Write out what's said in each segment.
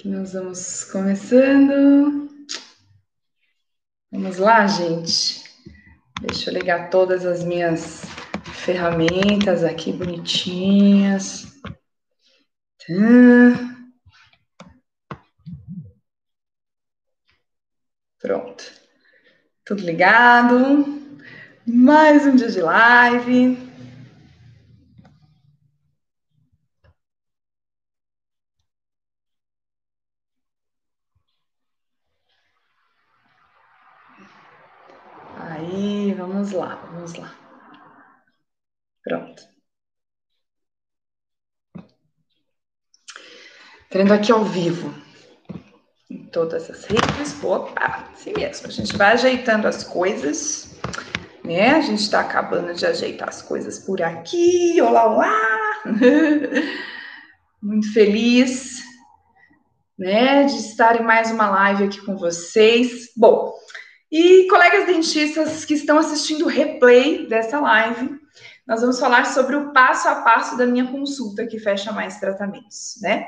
que nós vamos começando. Vamos lá, gente. Deixa eu ligar todas as minhas ferramentas aqui bonitinhas. Tá. Pronto. Tudo ligado. Mais um dia de live. Aí, vamos lá, vamos lá. Pronto. Entrando aqui ao vivo em todas as redes. Opa, assim mesmo. A gente vai ajeitando as coisas, né? A gente está acabando de ajeitar as coisas por aqui. Olá, olá! Muito feliz, né, de estar em mais uma live aqui com vocês. Bom, e colegas dentistas que estão assistindo o replay dessa live, nós vamos falar sobre o passo a passo da minha consulta que fecha mais tratamentos, né?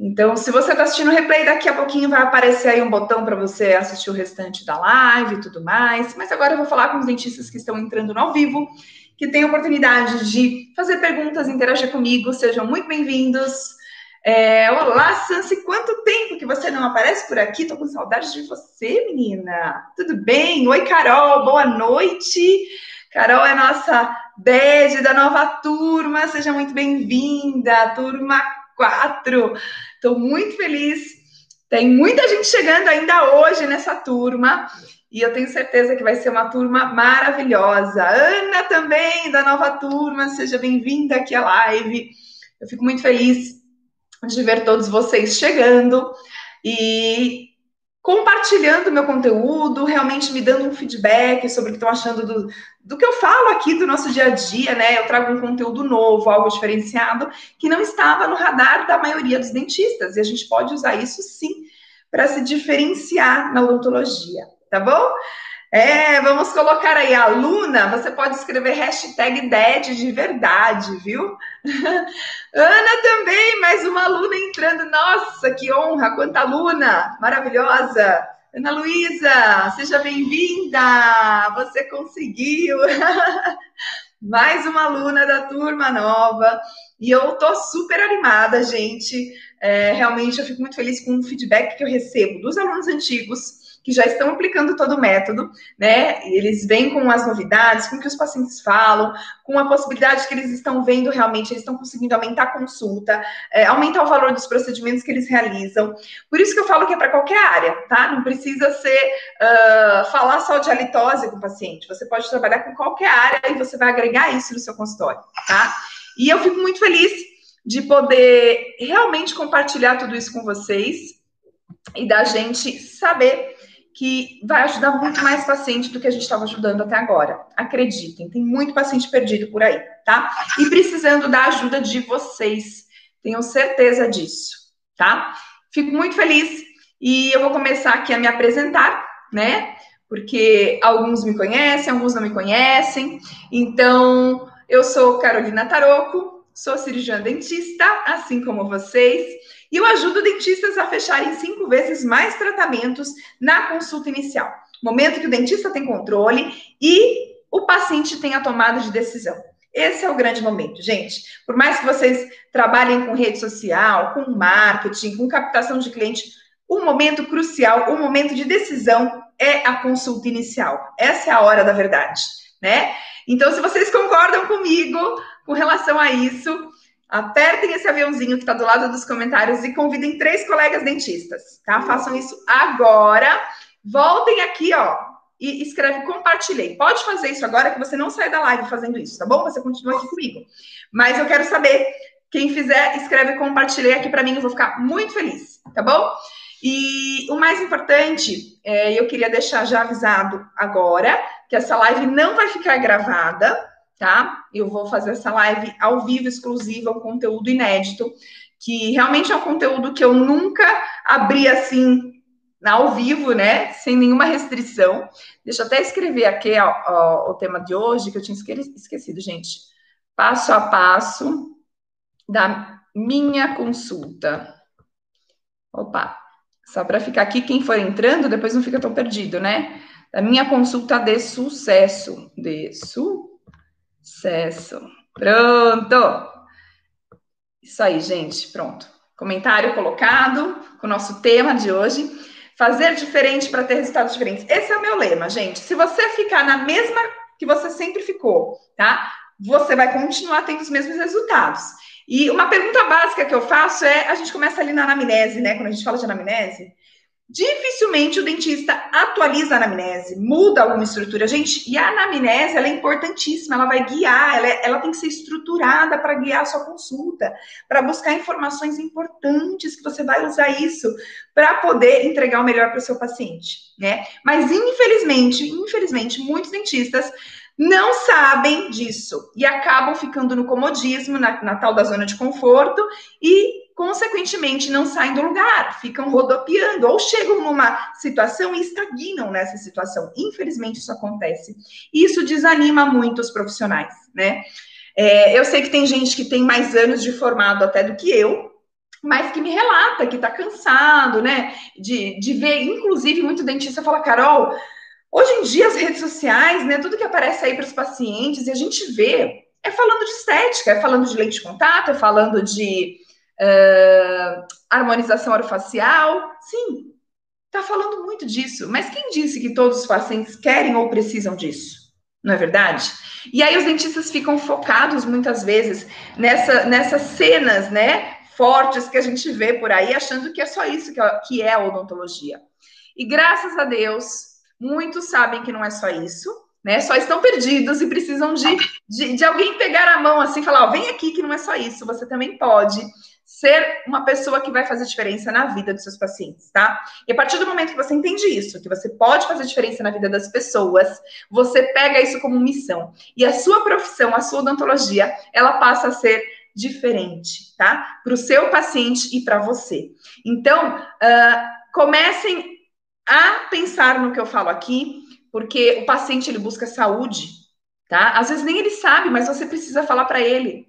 Então, se você está assistindo o replay, daqui a pouquinho vai aparecer aí um botão para você assistir o restante da live e tudo mais. Mas agora eu vou falar com os dentistas que estão entrando no ao vivo, que têm a oportunidade de fazer perguntas, interagir comigo. Sejam muito bem-vindos. É, olá, Sansi, quanto tempo que você não aparece por aqui? Tô com saudade de você, menina. Tudo bem? Oi, Carol, boa noite. Carol é nossa DED da nova turma, seja muito bem-vinda, turma 4. Estou muito feliz. Tem muita gente chegando ainda hoje nessa turma. E eu tenho certeza que vai ser uma turma maravilhosa. Ana também, da nova turma, seja bem-vinda aqui à live. Eu fico muito feliz de ver todos vocês chegando e compartilhando meu conteúdo, realmente me dando um feedback sobre o que estão achando do, do que eu falo aqui do nosso dia a dia, né? Eu trago um conteúdo novo, algo diferenciado, que não estava no radar da maioria dos dentistas, e a gente pode usar isso sim para se diferenciar na odontologia, tá bom? É, vamos colocar aí, aluna, você pode escrever hashtag DED de verdade, viu? Ana também, mais uma aluna entrando. Nossa, que honra, quanta aluna maravilhosa. Ana Luísa, seja bem-vinda, você conseguiu. mais uma aluna da turma nova. E eu tô super animada, gente. É, realmente eu fico muito feliz com o feedback que eu recebo dos alunos antigos que já estão aplicando todo o método, né? Eles vêm com as novidades, com o que os pacientes falam, com a possibilidade que eles estão vendo realmente, eles estão conseguindo aumentar a consulta, é, aumentar o valor dos procedimentos que eles realizam. Por isso que eu falo que é para qualquer área, tá? Não precisa ser uh, falar só de halitose com o paciente. Você pode trabalhar com qualquer área e você vai agregar isso no seu consultório, tá? E eu fico muito feliz de poder realmente compartilhar tudo isso com vocês e da gente saber que vai ajudar muito mais paciente do que a gente estava ajudando até agora. Acreditem, tem muito paciente perdido por aí, tá? E precisando da ajuda de vocês. Tenho certeza disso, tá? Fico muito feliz e eu vou começar aqui a me apresentar, né? Porque alguns me conhecem, alguns não me conhecem. Então, eu sou Carolina Taroco, sou cirurgiã dentista, assim como vocês. E eu ajudo dentistas a fecharem cinco vezes mais tratamentos na consulta inicial. Momento que o dentista tem controle e o paciente tem a tomada de decisão. Esse é o grande momento, gente. Por mais que vocês trabalhem com rede social, com marketing, com captação de cliente, o momento crucial, o momento de decisão é a consulta inicial. Essa é a hora da verdade, né? Então, se vocês concordam comigo com relação a isso, Apertem esse aviãozinho que está do lado dos comentários e convidem três colegas dentistas, tá? Façam isso agora. Voltem aqui, ó, e escreve compartilhei. Pode fazer isso agora que você não sai da live fazendo isso, tá bom? Você continua aqui comigo. Mas eu quero saber quem fizer, escreve compartilhei aqui para mim, eu vou ficar muito feliz, tá bom? E o mais importante, é, eu queria deixar já avisado agora que essa live não vai ficar gravada, tá? Eu vou fazer essa live ao vivo, exclusiva, um conteúdo inédito, que realmente é um conteúdo que eu nunca abri assim ao vivo, né? Sem nenhuma restrição. Deixa eu até escrever aqui ó, ó, o tema de hoje, que eu tinha esquecido, gente. Passo a passo da minha consulta. Opa, só para ficar aqui, quem for entrando, depois não fica tão perdido, né? Da minha consulta de sucesso. De sucesso. Pronto. Isso aí, gente. Pronto. Comentário colocado com o nosso tema de hoje. Fazer diferente para ter resultados diferentes. Esse é o meu lema, gente. Se você ficar na mesma que você sempre ficou, tá? Você vai continuar tendo os mesmos resultados. E uma pergunta básica que eu faço é: a gente começa ali na anamnese, né? Quando a gente fala de anamnese, dificilmente o dentista atualiza a anamnese, muda alguma estrutura. Gente, e a anamnese ela é importantíssima, ela vai guiar, ela, é, ela tem que ser estruturada para guiar a sua consulta, para buscar informações importantes que você vai usar isso para poder entregar o melhor para o seu paciente, né? Mas infelizmente, infelizmente, muitos dentistas não sabem disso e acabam ficando no comodismo, na, na tal da zona de conforto e consequentemente não saem do lugar, ficam rodopiando ou chegam numa situação e estagnam nessa situação. Infelizmente isso acontece. Isso desanima muito os profissionais, né? É, eu sei que tem gente que tem mais anos de formado até do que eu, mas que me relata que está cansado, né? De, de ver, inclusive, muito dentista fala, Carol, hoje em dia as redes sociais, né? Tudo que aparece aí para os pacientes, e a gente vê, é falando de estética, é falando de lente de contato, é falando de uh, harmonização orofacial. Sim, está falando muito disso. Mas quem disse que todos os pacientes querem ou precisam disso? Não é verdade? E aí os dentistas ficam focados muitas vezes nessa, nessas cenas, né? Fortes que a gente vê por aí, achando que é só isso que, é a odontologia. E graças a Deus, muitos sabem que não é só isso, né? Só estão perdidos e precisam de, de, de alguém pegar a mão assim e falar: vem aqui que não é só isso, você também pode ser uma pessoa que vai fazer diferença na vida dos seus pacientes, tá? E a partir do momento que você entende isso, que você pode fazer diferença na vida das pessoas, você pega isso como missão. E a sua profissão, a sua odontologia, ela passa a ser diferente, tá? Para o seu paciente e para você. Então, uh, comecem a pensar no que eu falo aqui, porque o paciente ele busca saúde, tá? Às vezes nem ele sabe, mas você precisa falar para ele.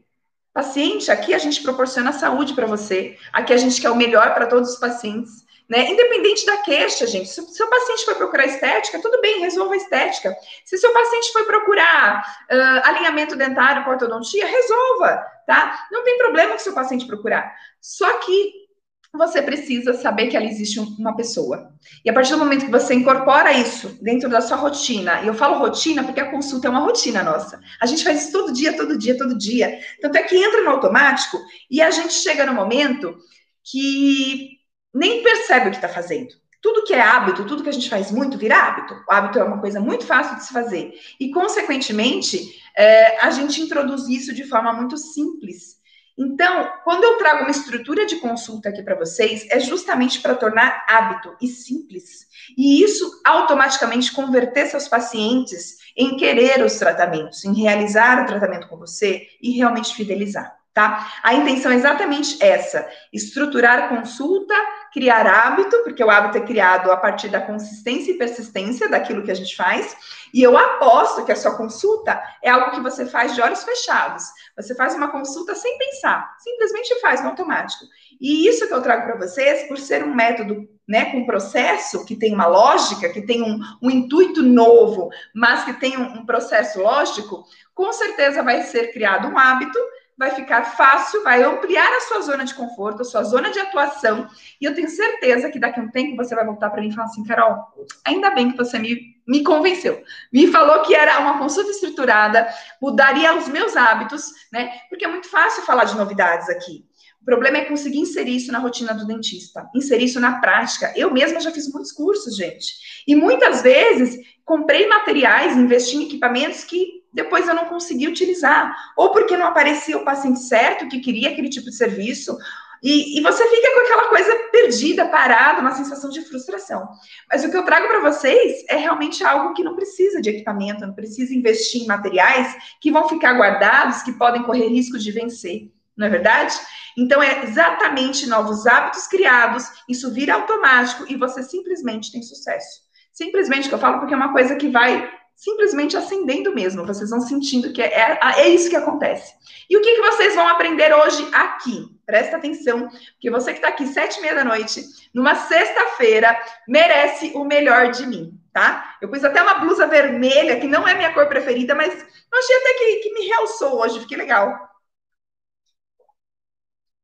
Paciente, aqui a gente proporciona saúde para você. Aqui a gente quer o melhor para todos os pacientes. Né? Independente da queixa, gente. Se o seu paciente foi procurar estética, tudo bem, resolva a estética. Se o seu paciente foi procurar uh, alinhamento dentário com ortodontia, resolva, tá? Não tem problema que o seu paciente procurar. Só que você precisa saber que ali existe uma pessoa. E a partir do momento que você incorpora isso dentro da sua rotina, e eu falo rotina porque a consulta é uma rotina nossa. A gente faz isso todo dia, todo dia, todo dia. Tanto é que entra no automático e a gente chega no momento que nem percebe o que está fazendo. Tudo que é hábito, tudo que a gente faz muito vira hábito. O hábito é uma coisa muito fácil de se fazer. E, consequentemente, é, a gente introduz isso de forma muito simples então, quando eu trago uma estrutura de consulta aqui para vocês, é justamente para tornar hábito e simples. E isso automaticamente converter seus pacientes em querer os tratamentos, em realizar o tratamento com você e realmente fidelizar, tá? A intenção é exatamente essa: estruturar consulta, criar hábito, porque o hábito é criado a partir da consistência e persistência daquilo que a gente faz e eu aposto que a sua consulta é algo que você faz de olhos fechados. Você faz uma consulta sem pensar, simplesmente faz no automático. E isso que eu trago para vocês, por ser um método né, com processo que tem uma lógica, que tem um, um intuito novo, mas que tem um, um processo lógico, com certeza vai ser criado um hábito vai ficar fácil, vai ampliar a sua zona de conforto, a sua zona de atuação, e eu tenho certeza que daqui a um tempo você vai voltar para mim e falar assim, Carol, ainda bem que você me, me convenceu, me falou que era uma consulta estruturada, mudaria os meus hábitos, né? Porque é muito fácil falar de novidades aqui. O problema é conseguir inserir isso na rotina do dentista, inserir isso na prática. Eu mesma já fiz muitos cursos, gente. E muitas vezes comprei materiais, investi em equipamentos que depois eu não consegui utilizar, ou porque não aparecia o paciente certo que queria aquele tipo de serviço, e, e, você fica com aquela coisa perdida, parada, uma sensação de frustração. Mas o que eu trago para vocês é realmente algo que não precisa de equipamento, não precisa investir em materiais que vão ficar guardados, que podem correr risco de vencer, não é verdade? Então, é exatamente novos hábitos criados, isso vira automático e você simplesmente tem sucesso. Simplesmente que eu falo porque é uma coisa que vai simplesmente acendendo mesmo. Vocês vão sentindo que é, é, é isso que acontece. E o que, que vocês vão aprender hoje aqui, Presta atenção, porque você que está aqui sete e meia da noite, numa sexta-feira, merece o melhor de mim, tá? Eu pus até uma blusa vermelha, que não é minha cor preferida, mas eu achei até que, que me realçou hoje, fiquei legal.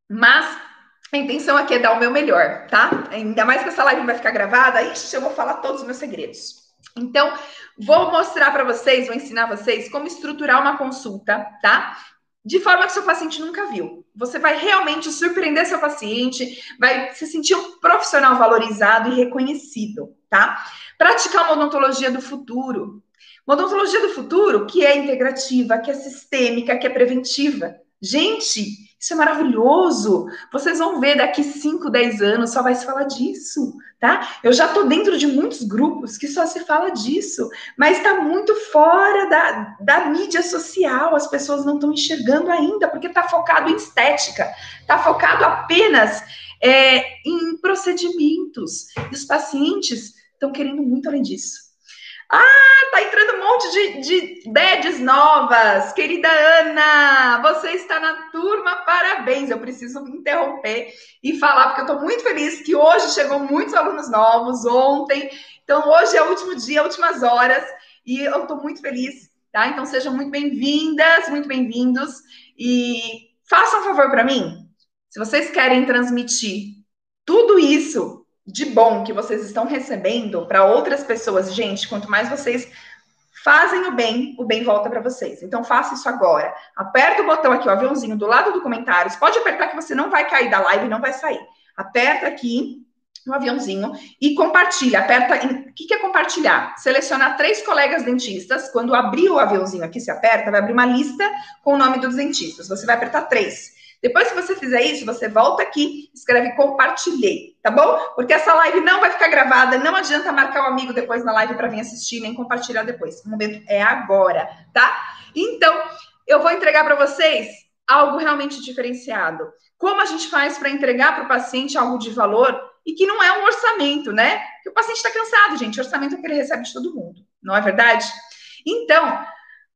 Mas a intenção aqui é dar o meu melhor, tá? Ainda mais que essa live vai ficar gravada, ixi, eu vou falar todos os meus segredos. Então, vou mostrar para vocês, vou ensinar vocês como estruturar uma consulta, tá? De forma que seu paciente nunca viu. Você vai realmente surpreender seu paciente, vai se sentir um profissional valorizado e reconhecido, tá? Praticar uma odontologia do futuro. Uma odontologia do futuro que é integrativa, que é sistêmica, que é preventiva. Gente, isso é maravilhoso. Vocês vão ver daqui 5, 10 anos só vai se falar disso, tá? Eu já tô dentro de muitos grupos que só se fala disso, mas está muito fora da, da mídia social. As pessoas não estão enxergando ainda, porque está focado em estética, está focado apenas é, em procedimentos. E os pacientes estão querendo muito além disso. Ah, tá entrando um monte de, de beds novas. Querida Ana, você está na turma, parabéns. Eu preciso interromper e falar, porque eu estou muito feliz que hoje chegou muitos alunos novos, ontem. Então, hoje é o último dia, últimas horas, e eu estou muito feliz, tá? Então, sejam muito bem-vindas, muito bem-vindos. E façam um favor para mim. Se vocês querem transmitir tudo isso de bom que vocês estão recebendo para outras pessoas, gente, quanto mais vocês fazem o bem, o bem volta para vocês. Então faça isso agora. Aperta o botão aqui, o aviãozinho do lado do comentários. Pode apertar que você não vai cair da live, não vai sair. Aperta aqui no aviãozinho e compartilha. Aperta. O que é compartilhar? Selecionar três colegas dentistas. Quando abrir o aviãozinho aqui, se aperta, vai abrir uma lista com o nome dos dentistas. Você vai apertar três. Depois que você fizer isso, você volta aqui, escreve compartilhei, tá bom? Porque essa live não vai ficar gravada, não adianta marcar o um amigo depois na live para vir assistir, nem compartilhar depois. O momento é agora, tá? Então, eu vou entregar para vocês algo realmente diferenciado. Como a gente faz para entregar para o paciente algo de valor e que não é um orçamento, né? Porque o paciente está cansado, gente. orçamento é que ele recebe de todo mundo, não é verdade? Então,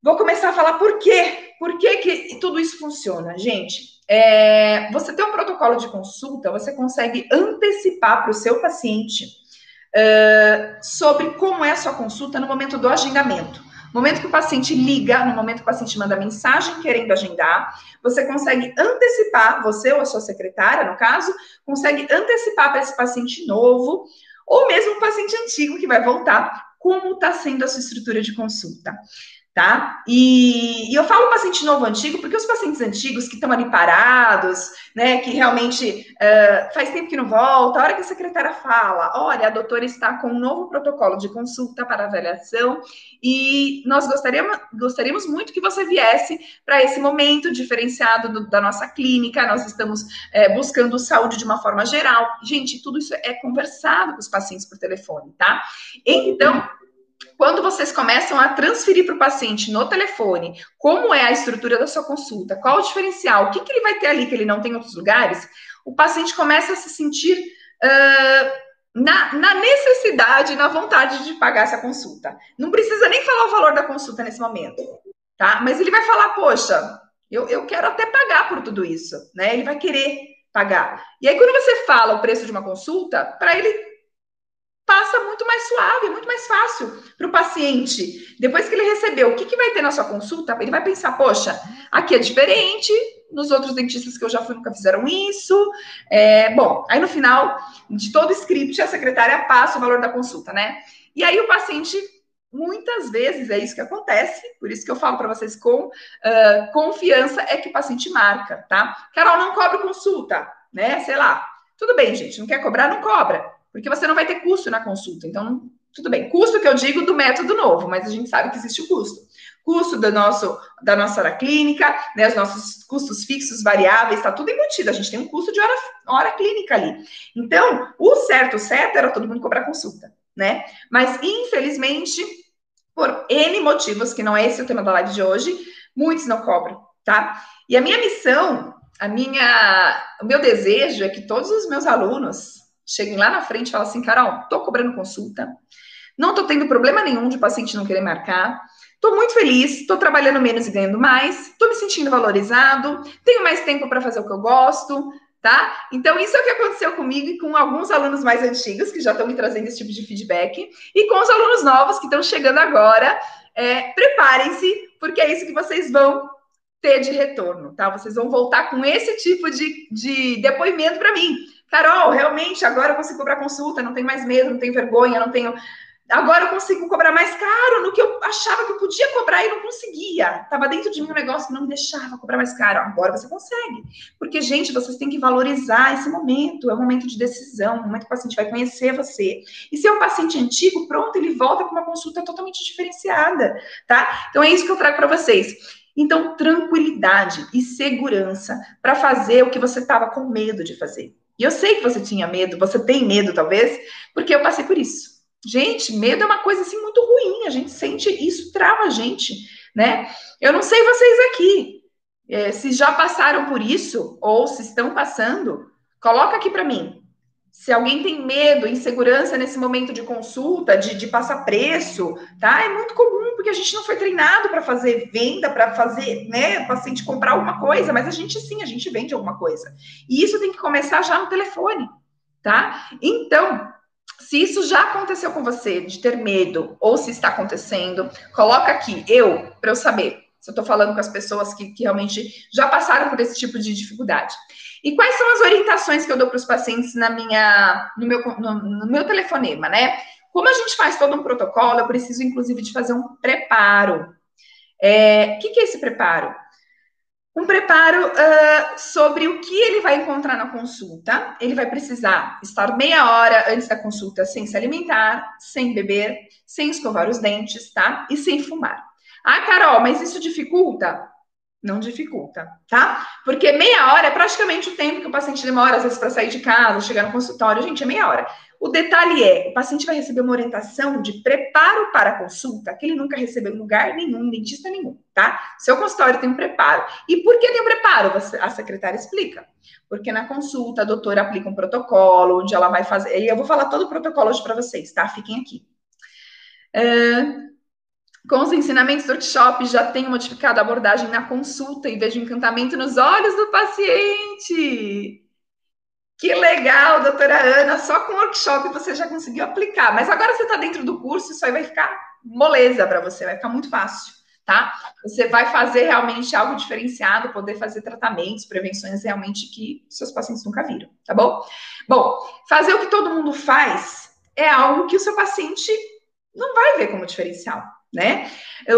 vou começar a falar por quê. Por que, que tudo isso funciona, gente? É, você tem um protocolo de consulta, você consegue antecipar para o seu paciente uh, sobre como é a sua consulta no momento do agendamento. No momento que o paciente liga, no momento que o paciente manda mensagem querendo agendar, você consegue antecipar, você ou a sua secretária, no caso, consegue antecipar para esse paciente novo, ou mesmo um paciente antigo que vai voltar, como está sendo a sua estrutura de consulta tá? E, e, eu falo paciente novo antigo porque os pacientes antigos que estão ali parados, né, que realmente uh, faz tempo que não volta, a hora que a secretária fala, olha, a doutora está com um novo protocolo de consulta para avaliação e nós gostaríamos, gostaríamos muito que você viesse para esse momento diferenciado do, da nossa clínica, nós estamos é, buscando saúde de uma forma geral. Gente, tudo isso é conversado com os pacientes por telefone, tá? Então, quando vocês começam a transferir para o paciente no telefone como é a estrutura da sua consulta, qual o diferencial, o que, que ele vai ter ali que ele não tem em outros lugares, o paciente começa a se sentir uh, na, na, necessidade, na vontade de pagar essa consulta. Não precisa nem falar o valor da consulta nesse momento, tá? Mas ele vai falar, poxa, eu, eu quero até pagar por tudo isso, né? Ele vai querer pagar. E aí, quando você fala o preço de uma consulta, para ele passa muito mais suave, muito mais fácil para o paciente. Depois que ele recebeu, o que, que vai ter na sua consulta? Ele vai pensar, poxa, aqui é diferente, nos outros dentistas que eu já fui nunca fizeram isso. É, bom, aí no final de todo o script, a secretária passa o valor da consulta, né? E aí o paciente, muitas vezes, é isso que acontece, por isso que eu falo para vocês com uh, confiança, é que o paciente marca, tá? Carol, não cobra consulta, né? Sei lá. Tudo bem, gente, não quer cobrar, não cobra porque você não vai ter custo na consulta. Então, tudo bem, custo que eu digo do método novo, mas a gente sabe que existe o custo. Custo do nosso, da nossa hora clínica, né, os nossos custos fixos, variáveis, está tudo embutido. A gente tem um custo de hora, hora clínica ali. Então, o certo, certo era todo mundo cobrar consulta, né? Mas, infelizmente, por N motivos, que não é esse o tema da live de hoje, muitos não cobram, tá? E a minha missão, a minha, o meu desejo é que todos os meus alunos cheguem lá na frente e falem assim, Carol, tô cobrando consulta, não tô tendo problema nenhum de paciente não querer marcar, Estou muito feliz, estou trabalhando menos e ganhando mais, estou me sentindo valorizado, tenho mais tempo para fazer o que eu gosto, tá? Então, isso é o que aconteceu comigo e com alguns alunos mais antigos que já estão me trazendo esse tipo de feedback, e com os alunos novos que estão chegando agora. É, Preparem-se, porque é isso que vocês vão ter de retorno, tá? Vocês vão voltar com esse tipo de, de depoimento para mim. Carol, realmente, agora eu consigo cobrar consulta, não tenho mais medo, não tenho vergonha, não tenho Agora eu consigo cobrar mais caro no que eu achava que eu podia cobrar e não conseguia. Estava dentro de mim um negócio que não me deixava cobrar mais caro. Agora você consegue. Porque, gente, vocês têm que valorizar esse momento. É um momento de decisão, um momento que o paciente vai conhecer você. E se é um paciente antigo, pronto, ele volta com uma consulta totalmente diferenciada, tá? Então é isso que eu trago para vocês. Então, tranquilidade e segurança para fazer o que você estava com medo de fazer. E eu sei que você tinha medo, você tem medo, talvez, porque eu passei por isso. Gente, medo é uma coisa assim muito ruim, a gente sente isso, trava a gente, né? Eu não sei vocês aqui, é, se já passaram por isso ou se estão passando, coloca aqui para mim. Se alguém tem medo, insegurança nesse momento de consulta, de, de passar preço, tá? É muito comum, porque a gente não foi treinado para fazer venda, para fazer, né, paciente comprar alguma coisa, mas a gente sim, a gente vende alguma coisa. E isso tem que começar já no telefone, tá? Então, se isso já aconteceu com você, de ter medo, ou se está acontecendo, coloca aqui, eu, para eu saber se eu estou falando com as pessoas que, que, realmente já passaram por esse tipo de dificuldade. E quais são as orientações que eu dou para os pacientes na minha, no, meu, no, no meu telefonema, né? Como a gente faz todo um protocolo, eu preciso, inclusive, de fazer um preparo. O é, que, que é esse preparo? um preparo uh, sobre o que ele vai encontrar na consulta. Ele vai precisar estar meia hora antes da consulta sem se alimentar, sem beber, sem escovar os dentes, tá? E sem fumar. Ah, Carol, mas isso dificulta? Não dificulta, tá? Porque meia hora é praticamente o tempo que o paciente demora, às vezes, para sair de casa, chegar no consultório. Gente, é meia hora. O detalhe é, o paciente vai receber uma orientação de preparo para a consulta que ele nunca recebeu em lugar nenhum, dentista nenhum, tá? Seu consultório tem um preparo. E por que tem um preparo? A secretária explica. Porque na consulta a doutora aplica um protocolo, onde ela vai fazer. E eu vou falar todo o protocolo hoje para vocês, tá? Fiquem aqui. Uh, com os ensinamentos do workshop, já tenho modificado a abordagem na consulta e vejo encantamento nos olhos do paciente. Que legal, doutora Ana, só com o workshop você já conseguiu aplicar. Mas agora você está dentro do curso, isso aí vai ficar moleza para você, vai ficar muito fácil, tá? Você vai fazer realmente algo diferenciado, poder fazer tratamentos, prevenções realmente que seus pacientes nunca viram, tá bom? Bom, fazer o que todo mundo faz é algo que o seu paciente não vai ver como diferencial, né?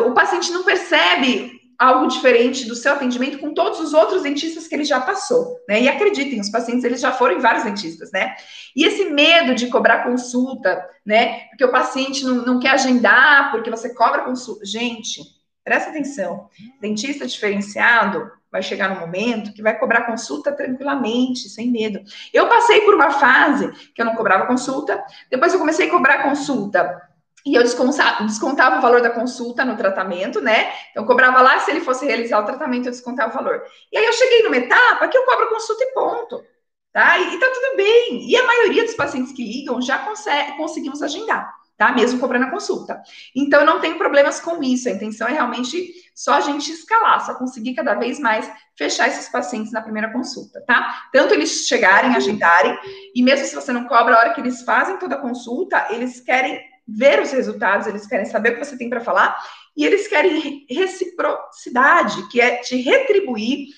O paciente não percebe algo diferente do seu atendimento com todos os outros dentistas que ele já passou, né? E acreditem, os pacientes eles já foram em vários dentistas, né? E esse medo de cobrar consulta, né? Porque o paciente não, não quer agendar, porque você cobra consulta. Gente, presta atenção. Dentista diferenciado vai chegar no momento que vai cobrar consulta tranquilamente, sem medo. Eu passei por uma fase que eu não cobrava consulta, depois eu comecei a cobrar consulta e eu descontava, o valor da consulta no tratamento, né? Então, eu cobrava lá, se ele fosse realizar o tratamento, eu descontava o valor. E aí eu cheguei numa etapa que eu cobro consulta e ponto. Tá? E, e tá tudo bem. E a maioria dos pacientes que ligam já consegue, conseguimos agendar, tá? Mesmo cobrando a consulta. Então, não tenho problemas com isso. A intenção é realmente só a gente escalar, só conseguir cada vez mais fechar esses pacientes na primeira consulta, tá? Tanto eles chegarem, agendarem, e mesmo se você não cobra a hora que eles fazem toda a consulta, eles querem ver os resultados, eles querem saber o que você tem para falar e eles querem reciprocidade, que é te retribuir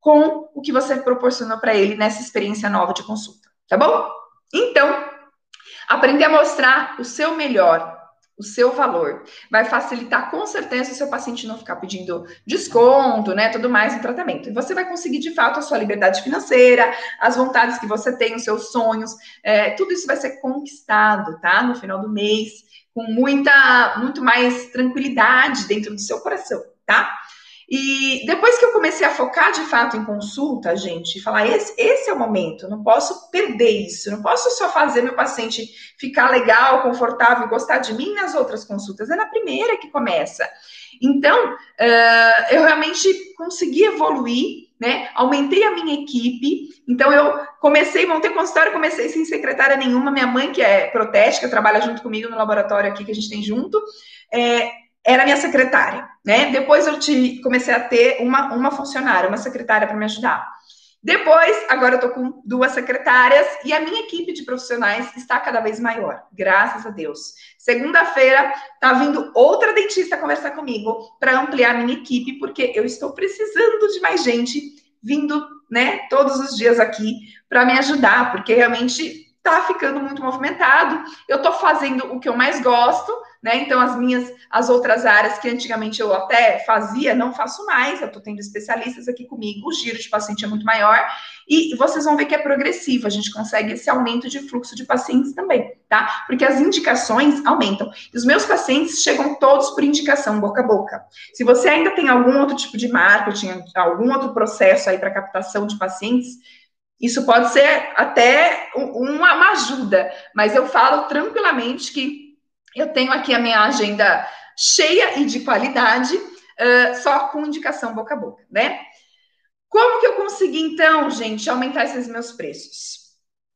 com o que você proporcionou para ele nessa experiência nova de consulta, tá bom? Então, aprender a mostrar o seu melhor o seu valor. Vai facilitar com certeza o seu paciente não ficar pedindo desconto, né, tudo mais no tratamento. E você vai conseguir de fato a sua liberdade financeira, as vontades que você tem, os seus sonhos, é, tudo isso vai ser conquistado, tá? No final do mês, com muita, muito mais tranquilidade dentro do seu coração, tá? E depois que eu comecei a focar de fato em consulta, gente, falar esse, esse é o momento, não posso perder isso, não posso só fazer meu paciente ficar legal, confortável, gostar de mim nas outras consultas, é na primeira que começa. Então, uh, eu realmente consegui evoluir, né? Aumentei a minha equipe. Então, eu comecei, montei consultório, comecei sem secretária nenhuma. Minha mãe, que é protética, trabalha junto comigo no laboratório aqui que a gente tem junto, é, era minha secretária, né? Depois eu te, comecei a ter uma, uma funcionária, uma secretária para me ajudar. Depois, agora eu tô com duas secretárias e a minha equipe de profissionais está cada vez maior, graças a Deus. Segunda-feira tá vindo outra dentista conversar comigo para ampliar a minha equipe, porque eu estou precisando de mais gente vindo, né, todos os dias aqui para me ajudar, porque realmente tá ficando muito movimentado. Eu tô fazendo o que eu mais gosto, né? Então, as minhas, as outras áreas que antigamente eu até fazia, não faço mais, eu estou tendo especialistas aqui comigo, o giro de paciente é muito maior, e vocês vão ver que é progressivo, a gente consegue esse aumento de fluxo de pacientes também, tá? Porque as indicações aumentam. E os meus pacientes chegam todos por indicação, boca a boca. Se você ainda tem algum outro tipo de marketing, algum outro processo aí para captação de pacientes, isso pode ser até uma, uma ajuda, mas eu falo tranquilamente que eu tenho aqui a minha agenda cheia e de qualidade, uh, só com indicação boca a boca, né? Como que eu consegui, então, gente, aumentar esses meus preços?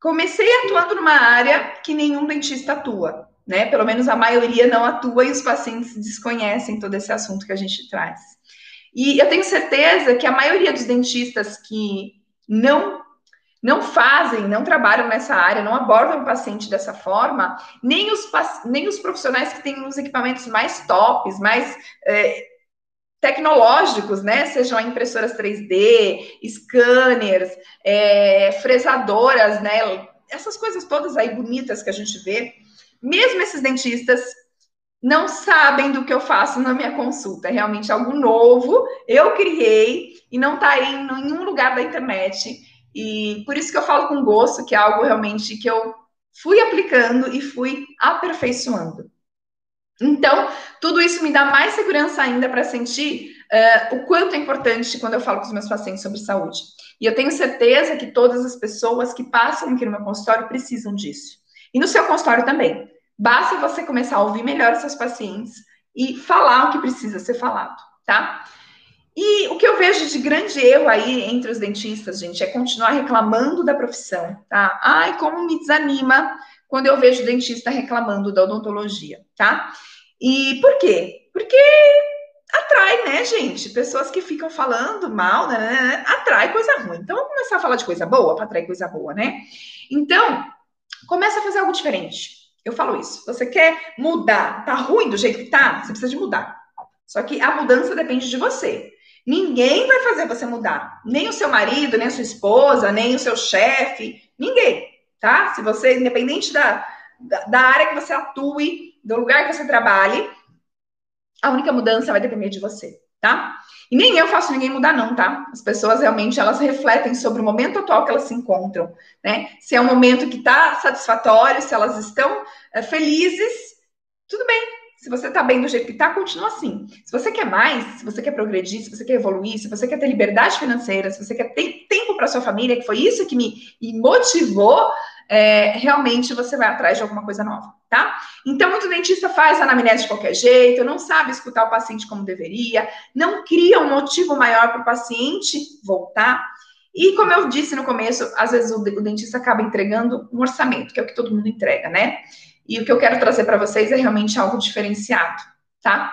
Comecei atuando numa área que nenhum dentista atua, né? Pelo menos a maioria não atua e os pacientes desconhecem todo esse assunto que a gente traz. E eu tenho certeza que a maioria dos dentistas que não não fazem, não trabalham nessa área, não abordam o paciente dessa forma, nem os, nem os profissionais que têm os equipamentos mais tops, mais é, tecnológicos, né? Sejam impressoras 3D, scanners, é, fresadoras, né? Essas coisas todas aí bonitas que a gente vê. Mesmo esses dentistas não sabem do que eu faço na minha consulta. É realmente algo novo, eu criei e não está em nenhum lugar da internet. E por isso que eu falo com gosto, que é algo realmente que eu fui aplicando e fui aperfeiçoando. Então, tudo isso me dá mais segurança ainda para sentir uh, o quanto é importante quando eu falo com os meus pacientes sobre saúde. E eu tenho certeza que todas as pessoas que passam aqui no meu consultório precisam disso. E no seu consultório também. Basta você começar a ouvir melhor os seus pacientes e falar o que precisa ser falado, tá? E o que eu vejo de grande erro aí entre os dentistas, gente, é continuar reclamando da profissão, tá? Ai, como me desanima quando eu vejo dentista reclamando da odontologia, tá? E por quê? Porque atrai, né, gente? Pessoas que ficam falando mal, né, né, né atrai coisa ruim. Então, vamos começar a falar de coisa boa para atrair coisa boa, né? Então, começa a fazer algo diferente. Eu falo isso. Você quer mudar, tá ruim do jeito que tá? Você precisa de mudar. Só que a mudança depende de você. Ninguém vai fazer você mudar. Nem o seu marido, nem a sua esposa, nem o seu chefe. Ninguém, tá? Se você, independente da, da, área que você atue, do lugar que você trabalhe, a única mudança vai depender de você, tá? E nem eu faço ninguém mudar, não, tá? As pessoas realmente elas refletem sobre o momento atual que elas se encontram, né? Se é um momento que tá satisfatório, se elas estão é, felizes, tudo bem, se você está bem do jeito que está, continua assim. Se você quer mais, se você quer progredir, se você quer evoluir, se você quer ter liberdade financeira, se você quer ter tempo para sua família, que foi isso que me motivou, é, realmente você vai atrás de alguma coisa nova, tá? Então, muito dentista faz anamnese de qualquer jeito, não sabe escutar o paciente como deveria, não cria um motivo maior para o paciente voltar. E como eu disse no começo, às vezes o, o dentista acaba entregando um orçamento, que é o que todo mundo entrega, né? E o que eu quero trazer para vocês é realmente algo diferenciado, tá?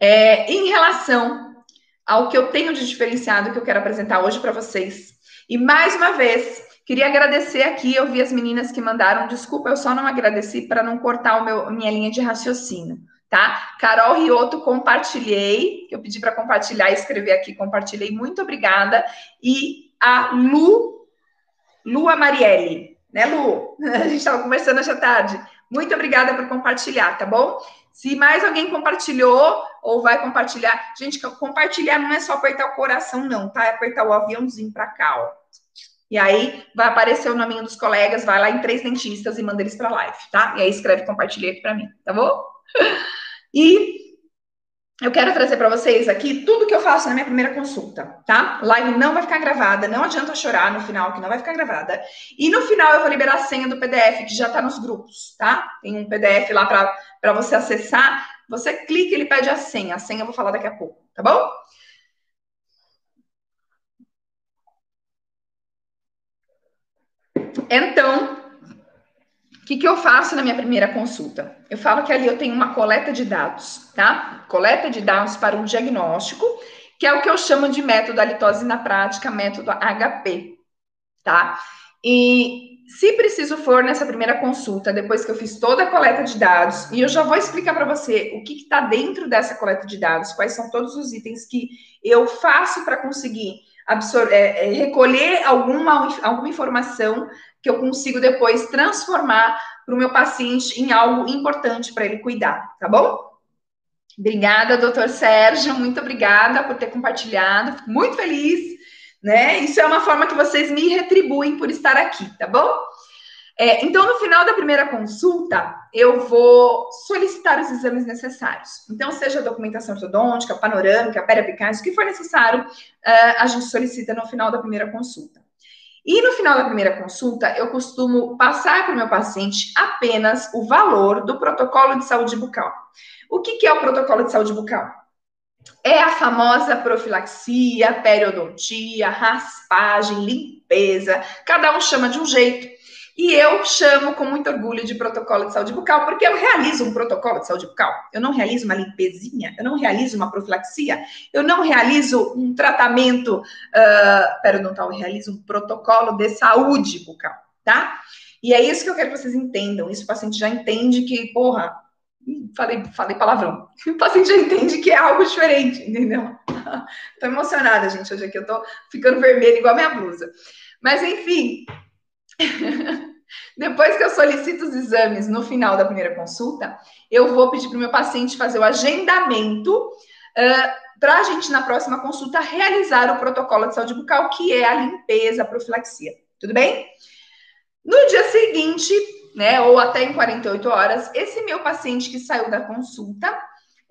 É, em relação ao que eu tenho de diferenciado que eu quero apresentar hoje para vocês. E mais uma vez, queria agradecer aqui, eu vi as meninas que mandaram, desculpa, eu só não agradeci para não cortar o meu, minha linha de raciocínio, tá? Carol Rioto, compartilhei, eu pedi para compartilhar escrever aqui, compartilhei, muito obrigada. E a Lu, Lua Marielle, né, Lu? A gente estava conversando hoje à tarde. Muito obrigada por compartilhar, tá bom? Se mais alguém compartilhou ou vai compartilhar, gente, compartilhar não é só apertar o coração, não, tá? É apertar o aviãozinho para cá, ó. E aí vai aparecer o nominho dos colegas, vai lá em três dentistas e manda eles para live, tá? E aí escreve compartilhei aqui para mim, tá bom? E eu quero trazer para vocês aqui tudo que eu faço na minha primeira consulta, tá? Live não vai ficar gravada, não adianta chorar no final, que não vai ficar gravada. E no final eu vou liberar a senha do PDF, que já está nos grupos, tá? Tem um PDF lá para você acessar. Você clica e ele pede a senha. A senha eu vou falar daqui a pouco, tá bom? Então, o que, que eu faço na minha primeira consulta? Eu falo que ali eu tenho uma coleta de dados, tá? Coleta de dados para um diagnóstico, que é o que eu chamo de método halitose na prática, método HP, tá? E se preciso for nessa primeira consulta, depois que eu fiz toda a coleta de dados, e eu já vou explicar para você o que está dentro dessa coleta de dados, quais são todos os itens que eu faço para conseguir é, é, recolher alguma, alguma informação que eu consigo depois transformar para o meu paciente em algo importante para ele cuidar, tá bom? Obrigada, doutor Sérgio, muito obrigada por ter compartilhado, fico muito feliz né? Isso é uma forma que vocês me retribuem por estar aqui, tá bom? É, então, no final da primeira consulta, eu vou solicitar os exames necessários. Então, seja documentação ortodôntica, panorâmica, periapicais, o que for necessário, uh, a gente solicita no final da primeira consulta. E no final da primeira consulta, eu costumo passar para o meu paciente apenas o valor do protocolo de saúde bucal. O que, que é o protocolo de saúde bucal? É a famosa profilaxia, periodontia, raspagem, limpeza. Cada um chama de um jeito. E eu chamo com muito orgulho de protocolo de saúde bucal, porque eu realizo um protocolo de saúde bucal. Eu não realizo uma limpezinha, eu não realizo uma profilaxia, eu não realizo um tratamento uh, periodontal, eu realizo um protocolo de saúde bucal, tá? E é isso que eu quero que vocês entendam. Isso o paciente já entende que, porra, falei, falei palavrão. O paciente já entende que é algo diferente, entendeu? tô emocionada, gente, hoje aqui eu tô ficando vermelha igual a minha blusa. Mas, enfim, depois que eu solicito os exames no final da primeira consulta, eu vou pedir para o meu paciente fazer o agendamento uh, para a gente, na próxima consulta, realizar o protocolo de saúde bucal, que é a limpeza, a profilaxia. Tudo bem? No dia seguinte, né, ou até em 48 horas, esse meu paciente que saiu da consulta,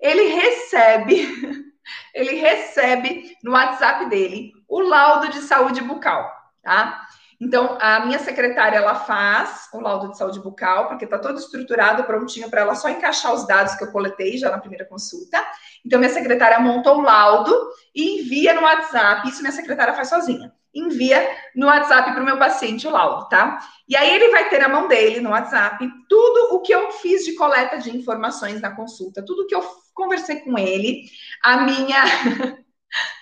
ele recebe, ele recebe no WhatsApp dele o laudo de saúde bucal, tá? Então, a minha secretária, ela faz o laudo de saúde bucal, porque está todo estruturado, prontinho para ela só encaixar os dados que eu coletei já na primeira consulta. Então, minha secretária monta o laudo e envia no WhatsApp. Isso minha secretária faz sozinha envia no WhatsApp para o meu paciente o laudo, tá? E aí ele vai ter na mão dele, no WhatsApp, tudo o que eu fiz de coleta de informações na consulta, tudo que eu conversei com ele, a minha.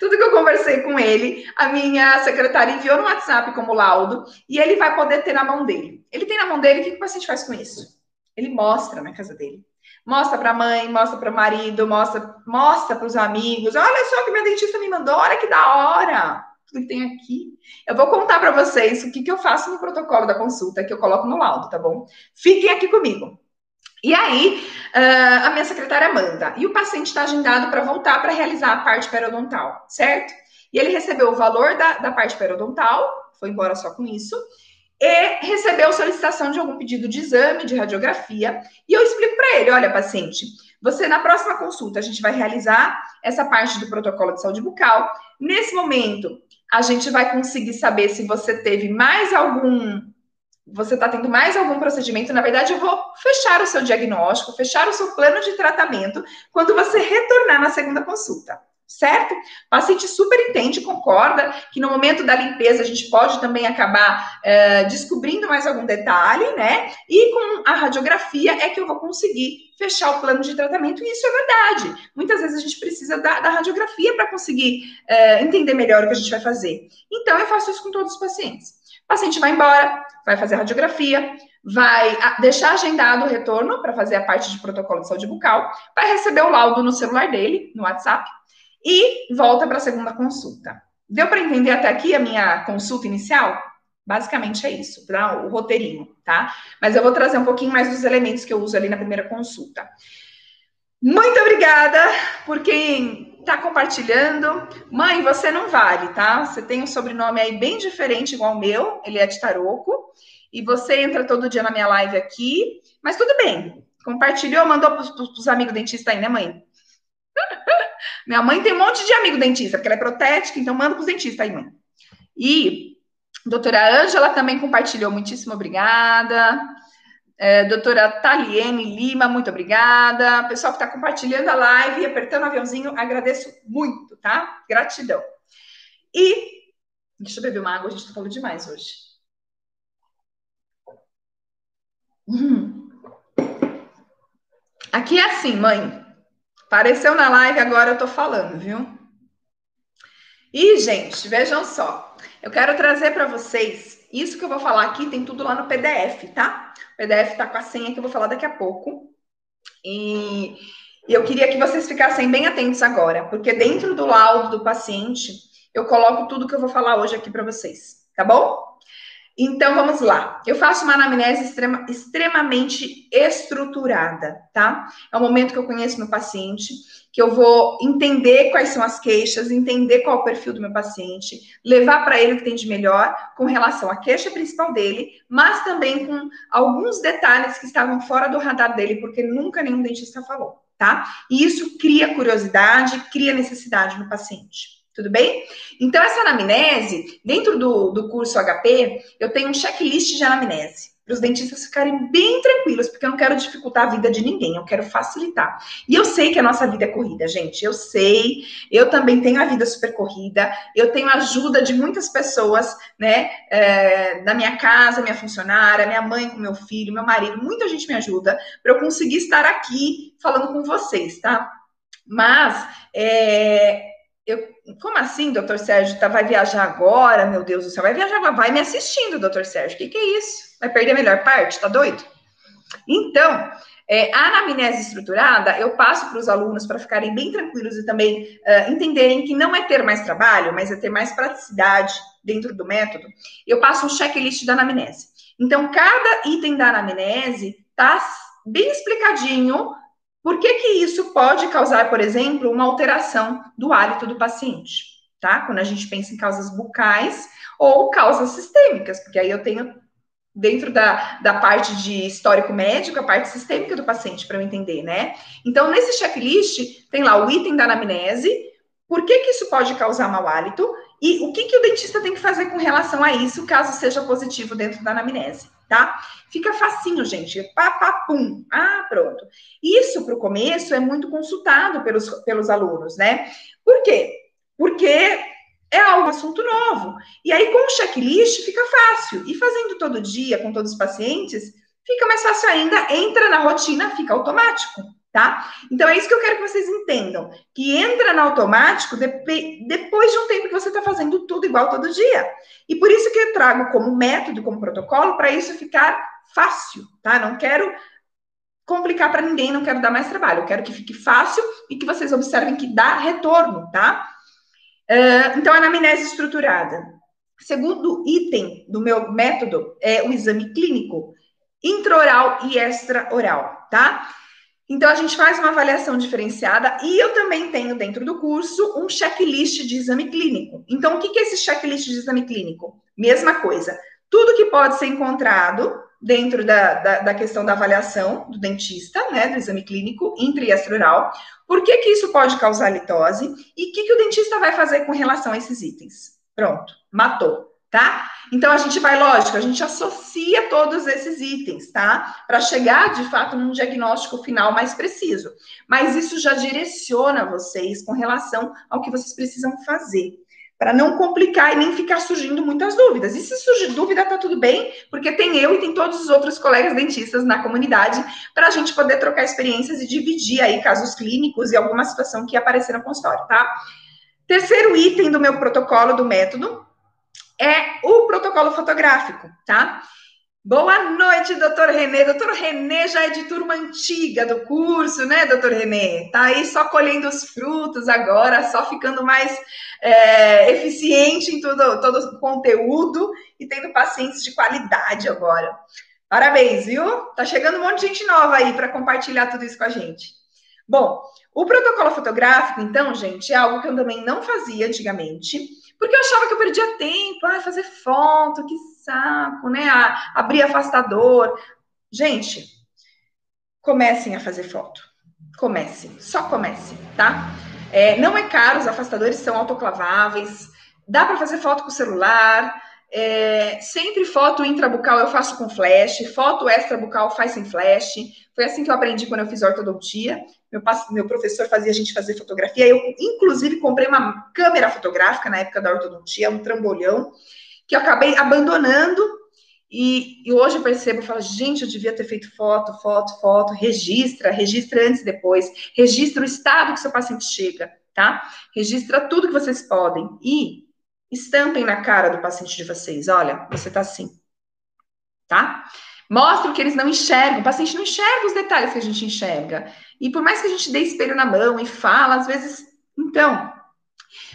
tudo que eu conversei com ele, a minha secretária enviou no WhatsApp como laudo, e ele vai poder ter na mão dele. Ele tem na mão dele, o que o paciente faz com isso? Ele mostra na casa dele. Mostra para a mãe, mostra para o marido, mostra, mostra para os amigos. Olha só que minha dentista me mandou, olha que da hora que tem aqui. Eu vou contar para vocês o que, que eu faço no protocolo da consulta, que eu coloco no laudo, tá bom? Fiquem aqui comigo. E aí, uh, a minha secretária manda. E o paciente está agendado para voltar para realizar a parte periodontal, certo? E ele recebeu o valor da, da parte periodontal, foi embora só com isso, e recebeu solicitação de algum pedido de exame, de radiografia. E eu explico para ele: olha, paciente, você na próxima consulta a gente vai realizar essa parte do protocolo de saúde bucal. Nesse momento, a gente vai conseguir saber se você teve mais algum. Você está tendo mais algum procedimento. Na verdade, eu vou fechar o seu diagnóstico, fechar o seu plano de tratamento quando você retornar na segunda consulta certo? O paciente super entende, concorda que no momento da limpeza a gente pode também acabar uh, descobrindo mais algum detalhe, né? E com a radiografia é que eu vou conseguir fechar o plano de tratamento, e isso é verdade. Muitas vezes a gente precisa da, da radiografia para conseguir uh, entender melhor o que a gente vai fazer. Então, eu faço isso com todos os pacientes. O paciente vai embora, vai fazer radiografia, vai deixar agendado o retorno para fazer a parte de protocolo de saúde bucal, vai receber o laudo no celular dele, no WhatsApp, e volta para a segunda consulta. Deu para entender até aqui a minha consulta inicial? Basicamente é isso, o roteirinho, tá? Mas eu vou trazer um pouquinho mais dos elementos que eu uso ali na primeira consulta. Muito obrigada por quem está compartilhando. Mãe, você não vale, tá? Você tem um sobrenome aí bem diferente igual o meu, ele é de Taroco, e você entra todo dia na minha live aqui, mas tudo bem. Compartilhou, mandou para os amigos dentistas aí, né, mãe? Minha mãe tem um monte de amigo dentista, porque ela é protética, então manda para os dentistas aí, mãe. E doutora Ângela também compartilhou, muitíssimo obrigada. É, doutora Taliene Lima, muito obrigada. Pessoal que está compartilhando a live e apertando o aviãozinho, agradeço muito, tá? Gratidão. E, deixa eu beber uma água, a gente está falando demais hoje. Hum. Aqui é assim, mãe. Apareceu na live, agora eu tô falando, viu? E, gente, vejam só. Eu quero trazer para vocês isso que eu vou falar aqui, tem tudo lá no PDF, tá? PDF tá com a senha que eu vou falar daqui a pouco. E eu queria que vocês ficassem bem atentos agora, porque dentro do laudo do paciente, eu coloco tudo que eu vou falar hoje aqui para vocês, tá bom? Então vamos lá. Eu faço uma anamnese extrema, extremamente estruturada, tá? É o momento que eu conheço meu paciente, que eu vou entender quais são as queixas, entender qual é o perfil do meu paciente, levar para ele o que tem de melhor com relação à queixa principal dele, mas também com alguns detalhes que estavam fora do radar dele, porque nunca nenhum dentista falou, tá? E isso cria curiosidade, cria necessidade no paciente. Tudo bem? Então, essa anamnese, dentro do, do curso HP, eu tenho um checklist de anamnese. Para os dentistas ficarem bem tranquilos, porque eu não quero dificultar a vida de ninguém, eu quero facilitar. E eu sei que a nossa vida é corrida, gente. Eu sei, eu também tenho a vida super corrida, eu tenho a ajuda de muitas pessoas, né? É, da minha casa, minha funcionária, minha mãe com meu filho, meu marido, muita gente me ajuda para eu conseguir estar aqui falando com vocês, tá? Mas é, eu, como assim, doutor Sérgio? Tá, vai viajar agora? Meu Deus do céu, vai viajar agora? Vai me assistindo, doutor Sérgio. O que, que é isso? Vai perder a melhor parte? Tá doido? Então, é, a anamnese estruturada, eu passo para os alunos para ficarem bem tranquilos e também uh, entenderem que não é ter mais trabalho, mas é ter mais praticidade dentro do método. Eu passo um checklist da anamnese. Então, cada item da anamnese está bem explicadinho por que, que isso pode causar, por exemplo, uma alteração do hálito do paciente, tá? Quando a gente pensa em causas bucais ou causas sistêmicas, porque aí eu tenho dentro da, da parte de histórico médico, a parte sistêmica do paciente, para eu entender, né? Então, nesse checklist, tem lá o item da anamnese, por que, que isso pode causar mau hálito e o que, que o dentista tem que fazer com relação a isso, caso seja positivo dentro da anamnese tá? Fica facinho, gente. Pá, pá, pum. Ah, pronto. Isso para o começo é muito consultado pelos, pelos alunos, né? Por quê? Porque é algo assunto novo. E aí, com o checklist, fica fácil. E fazendo todo dia com todos os pacientes, fica mais fácil ainda, entra na rotina, fica automático, tá? Então é isso que eu quero que vocês entendam. Que entra no automático depois de um tempo que você está fazendo tudo igual todo dia. E por isso que eu trago como método, como protocolo, para isso ficar fácil, tá? Não quero complicar para ninguém, não quero dar mais trabalho. Eu quero que fique fácil e que vocês observem que dá retorno, tá? Uh, então, anamnese estruturada. Segundo item do meu método é o exame clínico, intraoral e extraoral, tá? Então, a gente faz uma avaliação diferenciada e eu também tenho dentro do curso um checklist de exame clínico. Então, o que é esse checklist de exame clínico? Mesma coisa. Tudo que pode ser encontrado dentro da, da, da questão da avaliação do dentista, né, do exame clínico intra extraoral, por que, que isso pode causar litose e o que, que o dentista vai fazer com relação a esses itens. Pronto, matou tá? Então a gente vai, lógico, a gente associa todos esses itens, tá? Para chegar de fato num diagnóstico final mais preciso. Mas isso já direciona vocês com relação ao que vocês precisam fazer. Para não complicar e nem ficar surgindo muitas dúvidas. E se surgir dúvida, tá tudo bem, porque tem eu e tem todos os outros colegas dentistas na comunidade para a gente poder trocar experiências e dividir aí casos clínicos e alguma situação que aparecer no consultório, tá? Terceiro item do meu protocolo do método é o protocolo fotográfico, tá? Boa noite, doutor Renê. Doutor Renê já é de turma antiga do curso, né, doutor Renê? Tá aí só colhendo os frutos agora, só ficando mais é, eficiente em todo, todo o conteúdo e tendo pacientes de qualidade agora. Parabéns, viu? Tá chegando um monte de gente nova aí para compartilhar tudo isso com a gente. Bom, o protocolo fotográfico, então, gente, é algo que eu também não fazia antigamente porque eu achava que eu perdia tempo, ah, fazer foto, que saco, né? Ah, abrir afastador. Gente, comecem a fazer foto. Comecem, só comecem, tá? É, não é caro, os afastadores são autoclaváveis, dá para fazer foto com o celular. É, sempre foto intrabucal eu faço com flash, foto extrabucal faz sem flash. Foi assim que eu aprendi quando eu fiz ortodontia. Meu, meu professor fazia a gente fazer fotografia. Eu, inclusive, comprei uma câmera fotográfica na época da ortodontia, um trambolhão, que eu acabei abandonando E, e, hoje eu percebo, eu falo, gente, eu devia ter feito foto, foto, foto, registra, registra antes e depois, registra o estado que seu paciente chega, tá? Registra tudo que vocês podem e estampem na cara do paciente de vocês, olha, você tá assim, tá? Mostra que eles não enxergam, o paciente não enxerga os detalhes que a gente enxerga. E por mais que a gente dê espelho na mão e fala, às vezes, então,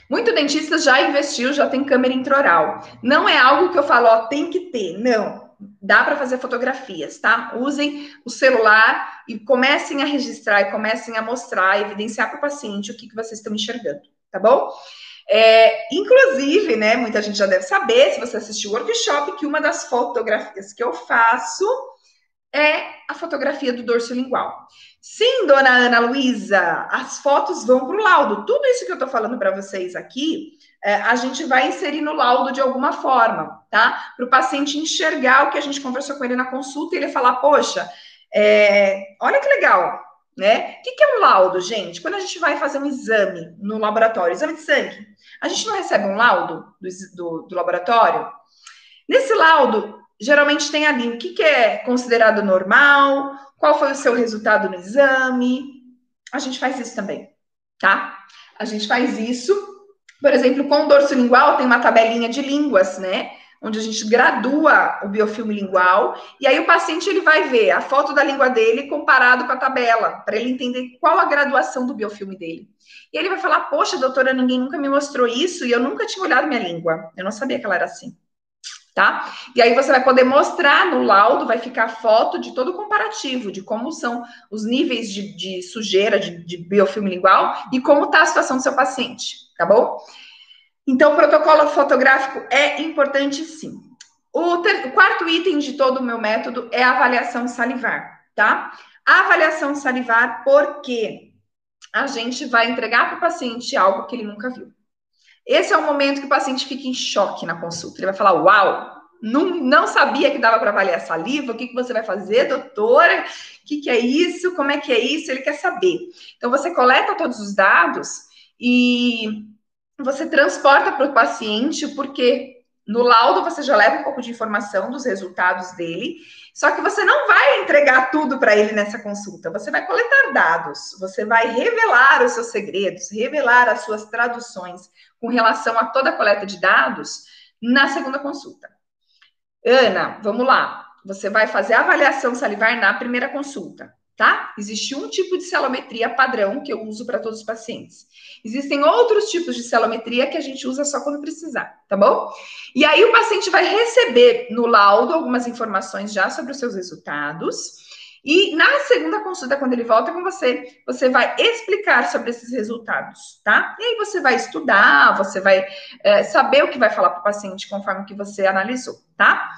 muito dentista já investiu, já tem câmera intraoral. Não é algo que eu falo, ó, tem que ter. Não. Dá para fazer fotografias, tá? Usem o celular e comecem a registrar e comecem a mostrar, evidenciar para o paciente o que, que vocês estão enxergando, tá bom? É, inclusive, né, muita gente já deve saber, se você assistiu o workshop, que uma das fotografias que eu faço é a fotografia do dorso lingual. Sim, dona Ana Luísa, as fotos vão para o laudo. Tudo isso que eu estou falando para vocês aqui, é, a gente vai inserir no laudo de alguma forma, tá? Para o paciente enxergar o que a gente conversou com ele na consulta e ele falar, poxa, é, olha que legal, né? O que, que é um laudo, gente? Quando a gente vai fazer um exame no laboratório, exame de sangue, a gente não recebe um laudo do, do, do laboratório? Nesse laudo, geralmente tem ali o que, que é considerado normal, qual foi o seu resultado no exame. A gente faz isso também, tá? A gente faz isso, por exemplo, com o dorso lingual tem uma tabelinha de línguas, né? Onde a gente gradua o biofilme lingual e aí o paciente ele vai ver a foto da língua dele comparado com a tabela, para ele entender qual a graduação do biofilme dele. E ele vai falar: "Poxa, doutora, ninguém nunca me mostrou isso e eu nunca tinha olhado minha língua. Eu não sabia que ela era assim." tá? E aí você vai poder mostrar no laudo, vai ficar foto de todo o comparativo, de como são os níveis de, de sujeira, de, de biofilme lingual e como está a situação do seu paciente, tá bom? Então, o protocolo fotográfico é importante sim. O, ter, o quarto item de todo o meu método é a avaliação salivar, tá? A avaliação salivar, porque a gente vai entregar para o paciente algo que ele nunca viu. Esse é o momento que o paciente fica em choque na consulta. Ele vai falar: Uau, não, não sabia que dava para avaliar saliva. O que, que você vai fazer, doutora? O que, que é isso? Como é que é isso? Ele quer saber. Então, você coleta todos os dados e você transporta para o paciente, porque no laudo você já leva um pouco de informação dos resultados dele, só que você não vai entregar tudo para ele nessa consulta. Você vai coletar dados, você vai revelar os seus segredos, revelar as suas traduções com relação a toda a coleta de dados na segunda consulta. Ana, vamos lá. Você vai fazer a avaliação salivar na primeira consulta, tá? Existe um tipo de celometria padrão que eu uso para todos os pacientes. Existem outros tipos de celometria que a gente usa só quando precisar, tá bom? E aí o paciente vai receber no laudo algumas informações já sobre os seus resultados e na segunda consulta, quando ele volta com você, você vai explicar sobre esses resultados, tá? E aí você vai estudar, você vai é, saber o que vai falar para o paciente conforme que você analisou, tá?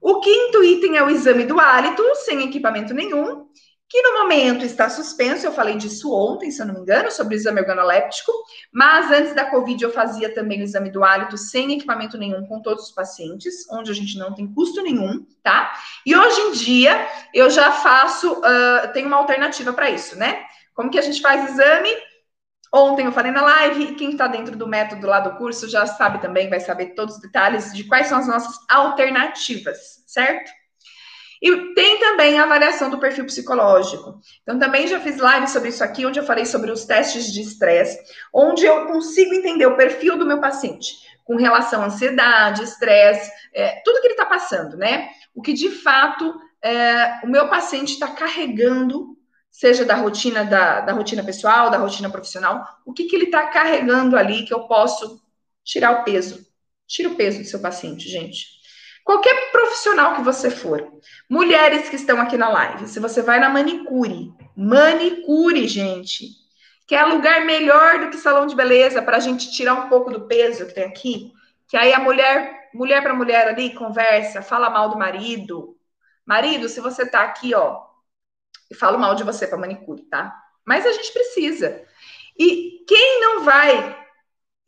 O quinto item é o exame do hálito, sem equipamento nenhum que no momento está suspenso. Eu falei disso ontem, se eu não me engano, sobre o exame organoléptico, mas antes da Covid eu fazia também o exame do hálito sem equipamento nenhum com todos os pacientes, onde a gente não tem custo nenhum, tá? E hoje em dia eu já faço, uh, uma alternativa para isso, né? Como que a gente faz exame? Ontem eu falei na live, e quem está dentro do método lá do curso já sabe também, vai saber todos os detalhes de quais são as nossas alternativas, certo? E tem também a avaliação do perfil psicológico. Então, também já fiz live sobre isso aqui, onde eu falei sobre os testes de estresse, onde eu consigo entender o perfil do meu paciente com relação à ansiedade, estresse, é, tudo que ele está passando, né? O que de fato é, o meu paciente está carregando, seja da rotina da, da rotina pessoal, da rotina profissional, o que, que ele está carregando ali que eu posso tirar o peso. Tira o peso do seu paciente, gente. Qualquer profissional que você for, mulheres que estão aqui na live, se você vai na manicure, manicure, gente, que é lugar melhor do que salão de beleza para a gente tirar um pouco do peso que tem aqui, que aí a mulher, mulher para mulher ali conversa, fala mal do marido. Marido, se você tá aqui, ó, eu falo mal de você para manicure, tá? Mas a gente precisa. E quem não vai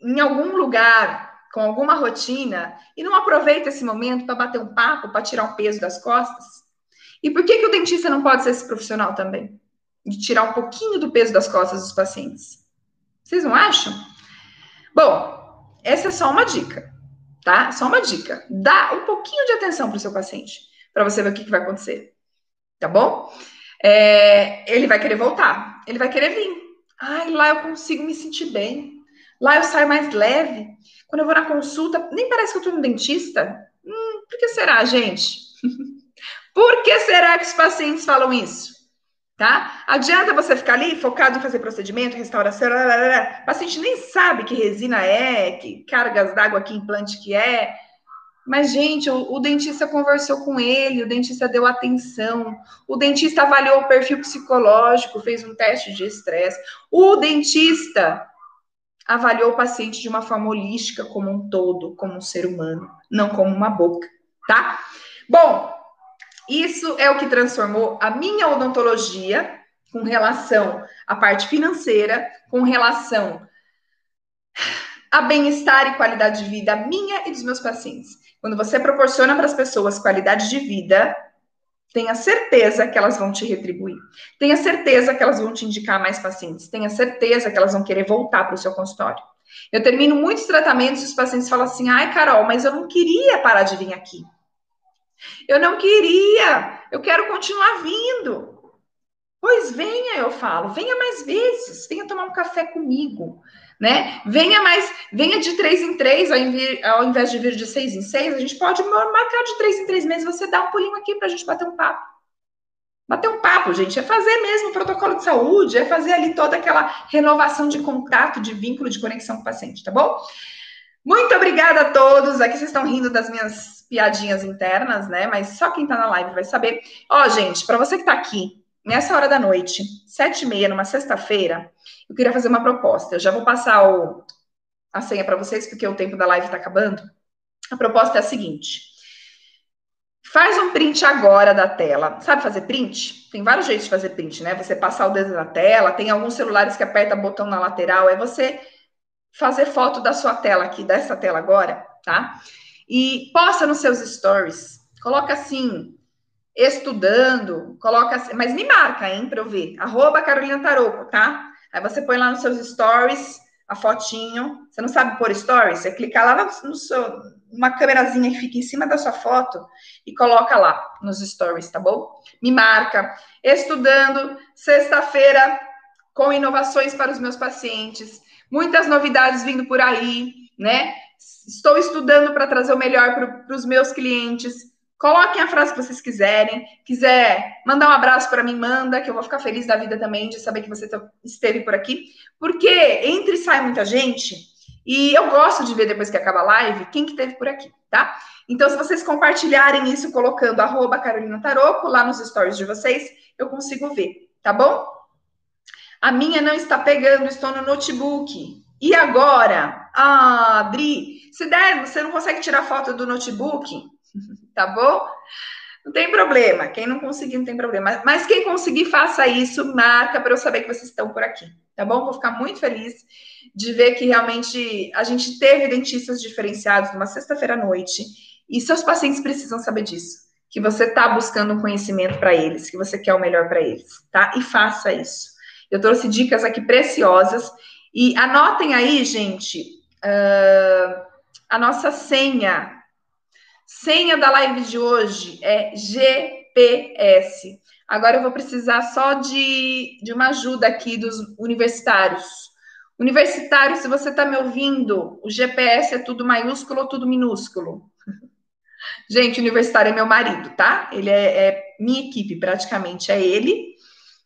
em algum lugar com alguma rotina e não aproveita esse momento para bater um papo, para tirar um peso das costas? E por que, que o dentista não pode ser esse profissional também? De tirar um pouquinho do peso das costas dos pacientes? Vocês não acham? Bom, essa é só uma dica. tá? Só uma dica. Dá um pouquinho de atenção para o seu paciente, para você ver o que, que vai acontecer. Tá bom? É, ele vai querer voltar, ele vai querer vir. Ai, lá eu consigo me sentir bem. Lá eu saio mais leve. Quando eu vou na consulta, nem parece que eu tô no dentista. Hum, por que será, gente? por que será que os pacientes falam isso? Tá? Adianta você ficar ali focado em fazer procedimento, restauração, blá, blá, blá. o paciente nem sabe que resina é, que cargas d'água, que implante que é. Mas, gente, o, o, dentista conversou com ele, o dentista deu atenção, o dentista avaliou o perfil psicológico, fez um teste de estresse, o dentista avaliou o paciente de uma forma holística, como um todo, como um ser humano, não como uma boca, tá? Bom, isso é o que transformou a minha odontologia com relação à parte financeira, com relação a bem-estar e qualidade de vida minha e dos meus pacientes. Quando você proporciona para as pessoas qualidade de vida, tenha certeza que elas vão te retribuir. Tenha certeza que elas vão te indicar mais pacientes. Tenha certeza que elas vão querer voltar para o seu consultório. Eu termino muitos tratamentos e os pacientes falam assim: ai, Carol, mas eu não queria parar de vir aqui. Eu não queria, eu quero continuar vindo. Pois venha, eu falo, venha mais vezes, venha tomar um café comigo, né? Venha mais, venha de três em três, ao invés, ao invés de vir de seis em seis, a gente pode marcar de três em três meses, você dá um pulinho aqui para a gente bater um papo. Bater um papo, gente, é fazer mesmo o protocolo de saúde, é fazer ali toda aquela renovação de contato, de vínculo, de conexão com o paciente, tá bom? Muito obrigada a todos. Aqui vocês estão rindo das minhas piadinhas internas, né? Mas só quem tá na live vai saber. Ó, gente, para você que tá aqui, nessa hora da noite, sete e meia, numa sexta-feira, eu queria fazer uma proposta. Eu já vou passar o, a senha para vocês, porque o tempo da live tá acabando. A proposta é a seguinte. Faz um print agora da tela. Sabe fazer print? Tem vários jeitos de fazer print, né? Você passar o dedo na tela, tem alguns celulares que aperta botão na lateral, é você fazer foto da sua tela aqui, dessa tela agora, tá? E posta nos seus stories. Coloca assim, estudando, coloca assim, mas me marca, hein, para eu ver. Arroba Carolina Taroco, tá? Aí você põe lá nos seus stories a fotinho. Você não sabe pôr stories? Você clica lá no, seu, uma câmerazinha que fica em cima da sua foto e coloca lá nos stories, tá bom? Me marca. Estudando, sexta-feira, com inovações para os meus pacientes. Muitas novidades vindo por aí, né? Estou estudando para trazer o melhor para os meus clientes. Coloquem a frase que vocês quiserem. Quiser mandar um abraço para mim, manda, que eu vou ficar feliz da vida também de saber que você esteve por aqui. Porque entre e sai muita gente. E eu gosto de ver depois que acaba a live quem que esteve por aqui, tá? Então, se vocês compartilharem isso colocando arroba Carolina Taroco lá nos stories de vocês, eu consigo ver, tá bom? A minha não está pegando, estou no notebook. E agora? Ah, Adri, se der, você não consegue tirar foto do notebook, tá bom? Não tem problema. Quem não conseguir, não tem problema. Mas quem conseguir, faça isso, marca para eu saber que vocês estão por aqui, tá bom? Vou ficar muito feliz de ver que realmente a gente teve dentistas diferenciados numa sexta-feira à noite e seus pacientes precisam saber disso. Que você está buscando um conhecimento para eles, que você quer o melhor para eles, tá? E faça isso. Eu trouxe dicas aqui preciosas. E anotem aí, gente, uh, a nossa senha. Senha da live de hoje é GPS. Agora eu vou precisar só de, de uma ajuda aqui dos universitários. Universitário, se você está me ouvindo, o GPS é tudo maiúsculo ou tudo minúsculo? Gente, universitário é meu marido, tá? Ele é, é minha equipe, praticamente é ele.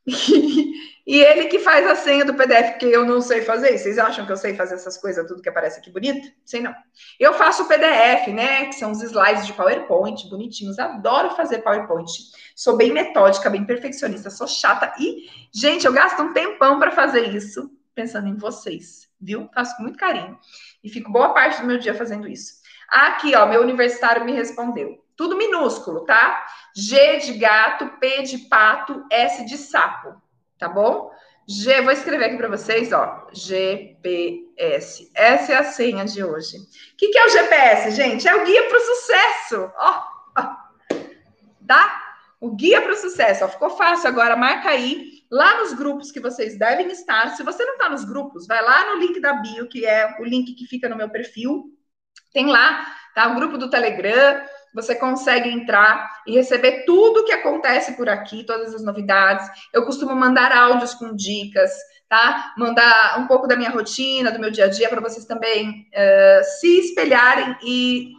E ele que faz a senha do PDF, porque eu não sei fazer. Vocês acham que eu sei fazer essas coisas, tudo que aparece aqui bonito? Sei não. Eu faço o PDF, né? Que são os slides de PowerPoint, bonitinhos. Adoro fazer PowerPoint. Sou bem metódica, bem perfeccionista, sou chata. E, gente, eu gasto um tempão para fazer isso, pensando em vocês, viu? Faço com muito carinho. E fico boa parte do meu dia fazendo isso. Aqui, ó, meu universitário me respondeu. Tudo minúsculo, tá? G de gato, P de pato, S de sapo tá bom? G, vou escrever aqui para vocês, ó, GPS. Essa é a senha de hoje. O que, que é o GPS, gente? É o guia para o sucesso, ó, tá? O guia para o sucesso, ó, ficou fácil agora, marca aí, lá nos grupos que vocês devem estar. Se você não está nos grupos, vai lá no link da bio, que é o link que fica no meu perfil, Tem lá, tá? O grupo do Telegram, você consegue entrar e receber tudo que acontece por aqui, todas as novidades. Eu costumo mandar áudios com dicas, tá? Mandar um pouco da minha rotina, do meu dia a dia, para vocês também uh, se espelharem e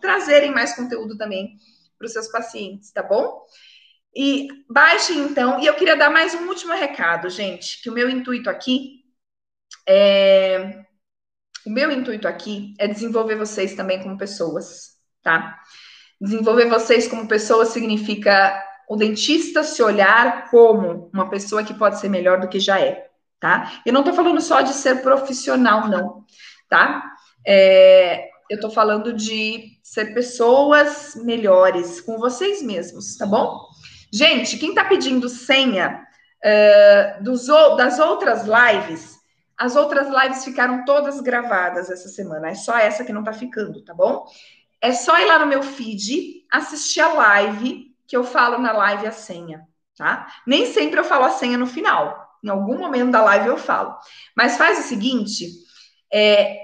trazerem mais conteúdo também para os seus pacientes, tá bom? E baixem então, e eu queria dar mais um último recado, gente, que o meu intuito aqui é o meu intuito aqui é desenvolver vocês também como pessoas, tá? Desenvolver vocês como pessoas significa o dentista se olhar como uma pessoa que pode ser melhor do que já é, tá? Eu não tô falando só de ser profissional, não, tá? É, eu tô falando de ser pessoas melhores com vocês mesmos, tá bom? Gente, quem tá pedindo senha uh, dos, das outras lives, as outras lives ficaram todas gravadas essa semana. É só essa que não tá ficando, tá bom? É só ir lá no meu feed, assistir a live, que eu falo na live a senha, tá? Nem sempre eu falo a senha no final. Em algum momento da live eu falo. Mas faz o seguinte: é,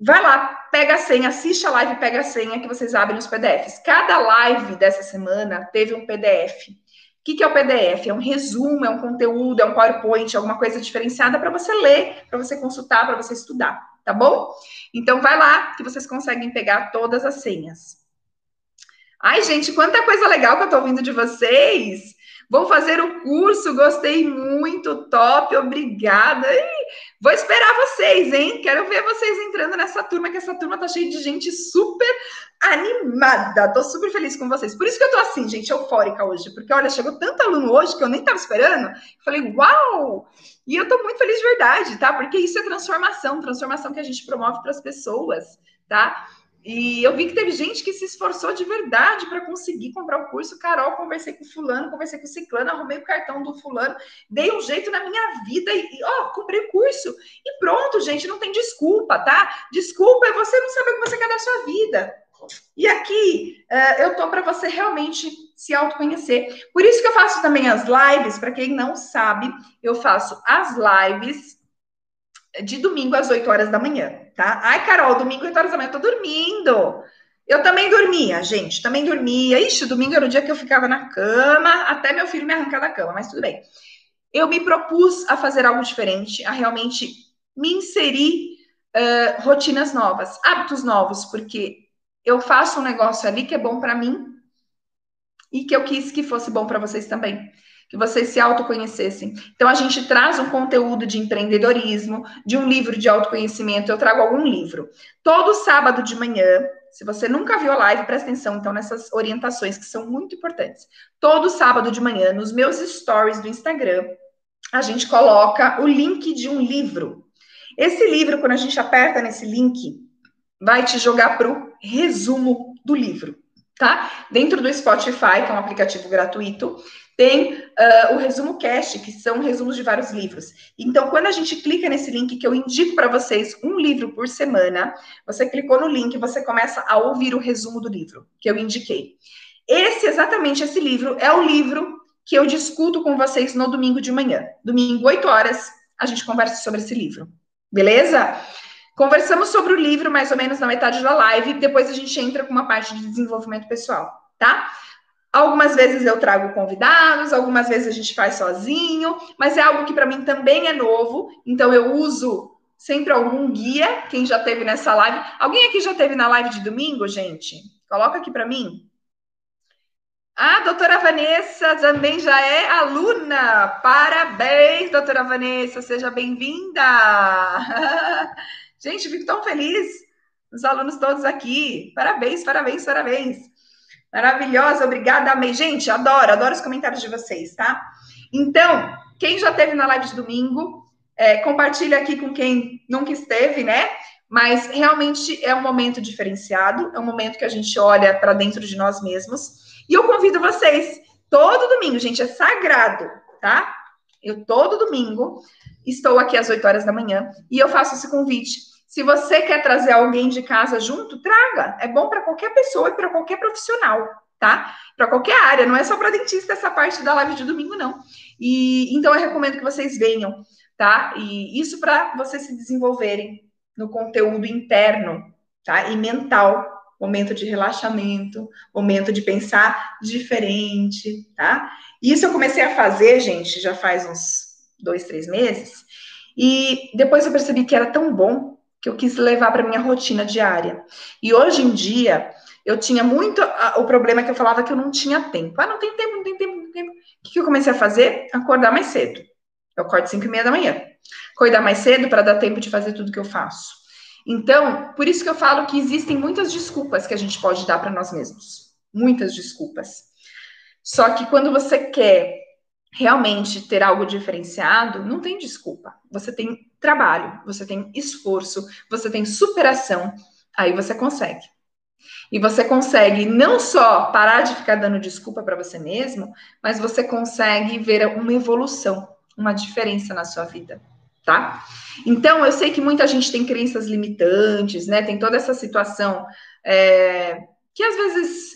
vai lá, pega a senha, assiste a live, pega a senha que vocês abrem os PDFs. Cada live dessa semana teve um PDF. O que, que é o PDF? É um resumo, é um conteúdo, é um PowerPoint, alguma coisa diferenciada para você ler, para você consultar, para você estudar, tá bom? Então vai lá que vocês conseguem pegar todas as senhas. Ai, gente, quanta coisa legal que eu tô ouvindo de vocês. Vou fazer o curso, gostei muito, top, obrigada. vou esperar vocês, hein? Quero ver vocês entrando nessa turma, que essa turma tá cheia de gente super animada. Tô super feliz com vocês. Por isso que eu tô assim, gente, eufórica hoje, porque olha, chegou tanto aluno hoje que eu nem tava esperando. Falei, uau! E eu tô muito feliz de verdade, tá? Porque isso é transformação, transformação que a gente promove para as pessoas, tá? E eu vi que teve gente que se esforçou de verdade para conseguir comprar o curso. Carol, conversei com fulano, conversei com ciclano, arrumei o cartão do fulano, dei um jeito na minha vida e, ó, comprei o curso. E pronto, gente, não tem desculpa, tá? Desculpa é você não saber o que você quer da sua vida. E aqui uh, eu tô para você realmente se autoconhecer. Por isso que eu faço também as lives, para quem não sabe, eu faço as lives de domingo às 8 horas da manhã, tá? Ai, Carol, domingo 8 horas da manhã, eu tô dormindo. Eu também dormia, gente, também dormia. Ixi, domingo era o dia que eu ficava na cama, até meu filho me arrancar da cama, mas tudo bem. Eu me propus a fazer algo diferente, a realmente me inserir uh, rotinas novas, hábitos novos, porque eu faço um negócio ali que é bom para mim e que eu quis que fosse bom para vocês também que vocês se autoconhecessem. Então, a gente traz um conteúdo de empreendedorismo, de um livro de autoconhecimento. Eu trago algum livro. Todo sábado de manhã, se você nunca viu a live, presta atenção, então, nessas orientações que são muito importantes. Todo sábado de manhã, nos meus stories do Instagram, a gente coloca o link de um livro. Esse livro, quando a gente aperta nesse link, vai te jogar para o resumo do livro, tá? Dentro do Spotify, que é um aplicativo gratuito, tem uh, o resumo cast, que são resumos de vários livros. Então, quando a gente clica nesse link, que eu indico para vocês um livro por semana, você clicou no link, você começa a ouvir o resumo do livro que eu indiquei. Esse, exatamente esse livro, é o livro que eu discuto com vocês no domingo de manhã. Domingo, 8 horas, a gente conversa sobre esse livro. Beleza? Conversamos sobre o livro mais ou menos na metade da live, depois a gente entra com uma parte de desenvolvimento pessoal, tá? Algumas vezes eu trago convidados, algumas vezes a gente faz sozinho, mas é algo que para mim também é novo, então eu uso sempre algum guia. Quem já teve nessa live? Alguém aqui já teve na live de domingo, gente? Coloca aqui para mim. A doutora Vanessa também já é aluna. Parabéns, doutora Vanessa, seja bem-vinda. Gente, fico tão feliz. Os alunos todos aqui. Parabéns, parabéns, parabéns. Maravilhosa, obrigada, amei. Gente, adoro, adoro os comentários de vocês, tá? Então, quem já teve na live de domingo, é, compartilha aqui com quem nunca esteve, né? Mas realmente é um momento diferenciado, é um momento que a gente olha para dentro de nós mesmos. E eu convido vocês, todo domingo, gente, é sagrado, tá? Eu todo domingo estou aqui às 8 horas da manhã e eu faço esse convite se você quer trazer alguém de casa junto, traga. É bom para qualquer pessoa e para qualquer profissional, tá? Para qualquer área, não é só para dentista essa parte da live de domingo, não. E então eu recomendo que vocês venham, tá? E isso para vocês se desenvolverem no conteúdo interno tá? E mental, momento de relaxamento, momento de pensar diferente, tá? Isso eu comecei a fazer, gente, já faz uns dois, três meses, e depois eu percebi que era tão bom que eu quis levar para minha rotina diária. E hoje em dia, eu tinha muito o problema que eu falava que eu não tinha tempo. Ah, não tem tempo, não tem tempo, não tem tempo. O que, que eu comecei a fazer? Acordar mais cedo. Eu acordo 5 e meia da manhã. Acordar mais cedo para dar tempo de fazer tudo que eu faço. Então, por isso que eu falo que existem muitas desculpas que a gente pode dar para nós mesmos. Muitas desculpas. Só que quando você quer realmente ter algo diferenciado, não tem desculpa. Você tem trabalho, você tem esforço, você tem superação, aí você consegue. E você consegue não só parar de ficar dando desculpa para você mesmo, mas você consegue ver uma evolução, uma diferença na sua vida, tá? Então, eu sei que muita gente tem crenças limitantes, né? Tem toda essa situação é, que às vezes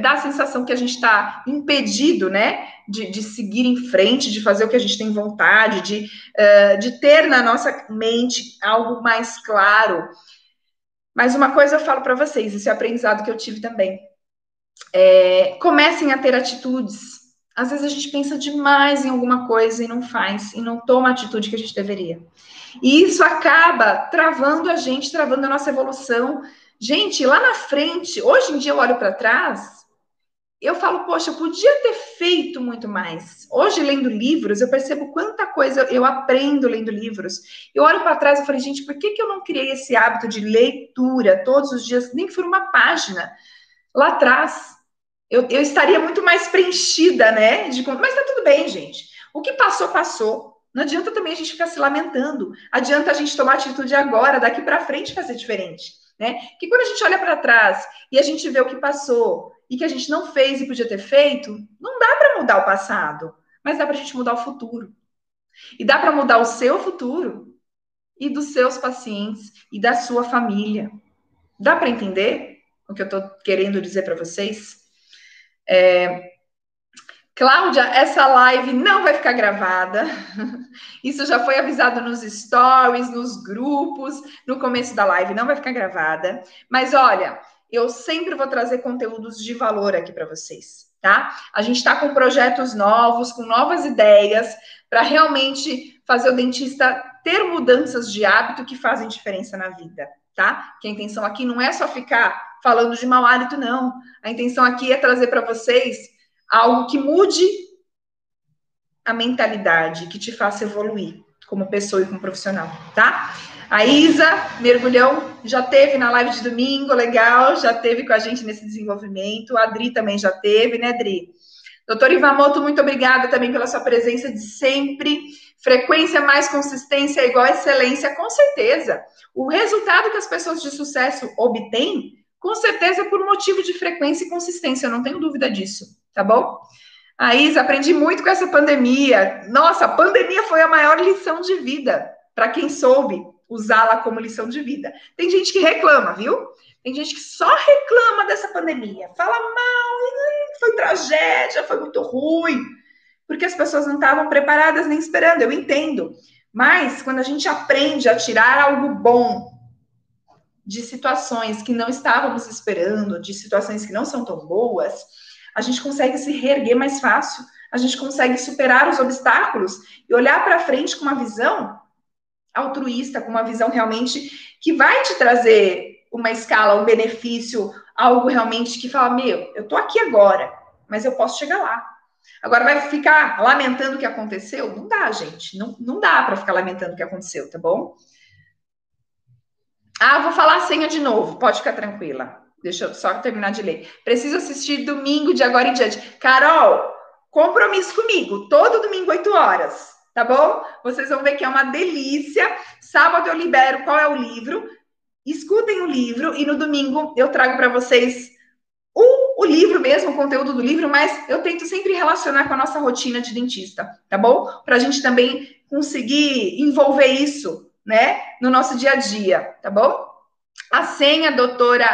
dá a sensação que a gente está impedido, né, de, de, seguir em frente, de fazer o que a gente tem vontade, de, uh, de ter na nossa mente algo mais claro. Mas uma coisa eu falo para vocês, esse é aprendizado que eu tive também. É, comecem a ter atitudes. Às vezes a gente pensa demais em alguma coisa e não faz, e não toma a atitude que a gente deveria. E isso acaba travando a gente, travando a nossa evolução, Gente, lá na frente, hoje em dia eu olho para trás, eu falo, poxa, eu podia ter feito muito mais. Hoje, lendo livros, eu percebo quanta coisa eu aprendo lendo livros. Eu olho para trás e falei, gente, por que, que eu não criei esse hábito de leitura todos os dias, nem que for uma página? Lá atrás, eu, eu estaria muito mais preenchida, né? De, mas tá tudo bem, gente. O que passou, passou. Não adianta também a gente ficar se lamentando. Adianta a gente tomar atitude agora, daqui para frente fazer diferente né? Que quando a gente olha para trás e a gente vê o que passou e que a gente não fez e podia ter feito, não dá para mudar o passado, mas dá para a gente mudar o futuro. E dá para mudar o seu futuro e dos seus pacientes e da sua família. Dá para entender o que eu estou querendo dizer para vocês? É, Cláudia, essa live não vai ficar gravada. Isso já foi avisado nos stories, nos grupos, no começo da live, não vai ficar gravada. Mas olha, eu sempre vou trazer conteúdos de valor aqui para vocês, tá? A gente está com projetos novos, com novas ideias, para realmente fazer o dentista ter mudanças de hábito que fazem diferença na vida, tá? Que a intenção aqui não é só ficar falando de mau hálito, não. A intenção aqui é trazer para vocês algo que mude a mentalidade, que te faça evoluir como pessoa e como profissional, tá? A Isa Mergulhão já teve na live de domingo, legal, já teve com a gente nesse desenvolvimento. A Adri também já teve, né, Adri? Doutor Ivamoto, muito obrigada também pela sua presença de sempre. Frequência mais consistência é igual excelência, com certeza. O resultado que as pessoas de sucesso obtêm, com certeza, é por motivo de frequência e consistência, eu não tenho dúvida disso tá bom? A Isa, aprendi muito com essa pandemia. Nossa, a pandemia foi a maior lição de vida para quem soube usá-la como lição de vida. Tem gente que reclama, viu? Tem gente que só reclama dessa pandemia, fala mal, foi tragédia, foi muito ruim, porque as pessoas não estavam preparadas nem esperando. Eu entendo. Mas quando a gente aprende a tirar algo bom de situações que não estávamos esperando, de situações que não são tão boas, a gente consegue se reerguer mais fácil, a gente consegue superar os obstáculos e olhar para frente com uma visão altruísta, com uma visão realmente que vai te trazer uma escala, um benefício, algo realmente que fala: meu, eu tô aqui agora, mas eu posso chegar lá. Agora vai ficar lamentando o que aconteceu? Não dá, gente. Não, não dá para ficar lamentando o que aconteceu, tá bom? Ah, vou falar a senha de novo. Pode ficar tranquila. Deixa eu só terminar de ler. Preciso assistir domingo de agora em diante. Carol, compromisso comigo. Todo domingo, 8 horas. Tá bom? Vocês vão ver que é uma delícia. Sábado eu libero qual é o livro. Escutem o livro e no domingo eu trago para vocês o, o livro mesmo, o conteúdo do livro, mas eu tento sempre relacionar com a nossa rotina de dentista, tá bom? Para a gente também conseguir envolver isso, né, no nosso dia a dia, tá bom? A senha, doutora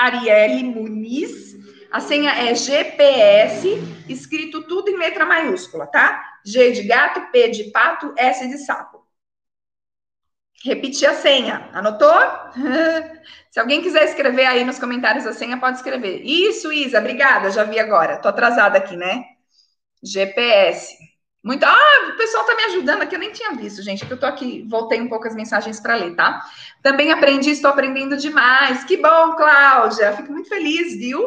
Arielle Muniz. A senha é GPS, escrito tudo em letra maiúscula, tá? G de gato, P de pato, S de sapo. repetir a senha. Anotou? Se alguém quiser escrever aí nos comentários a senha, pode escrever. Isso, Isa, obrigada, já vi agora. Tô atrasada aqui, né? GPS. Muito. Ah, o pessoal tá me ajudando aqui, eu nem tinha visto, gente, que eu tô aqui, voltei um pouco as mensagens para ler, tá? Também aprendi, estou aprendendo demais. Que bom, Cláudia. Fico muito feliz, viu?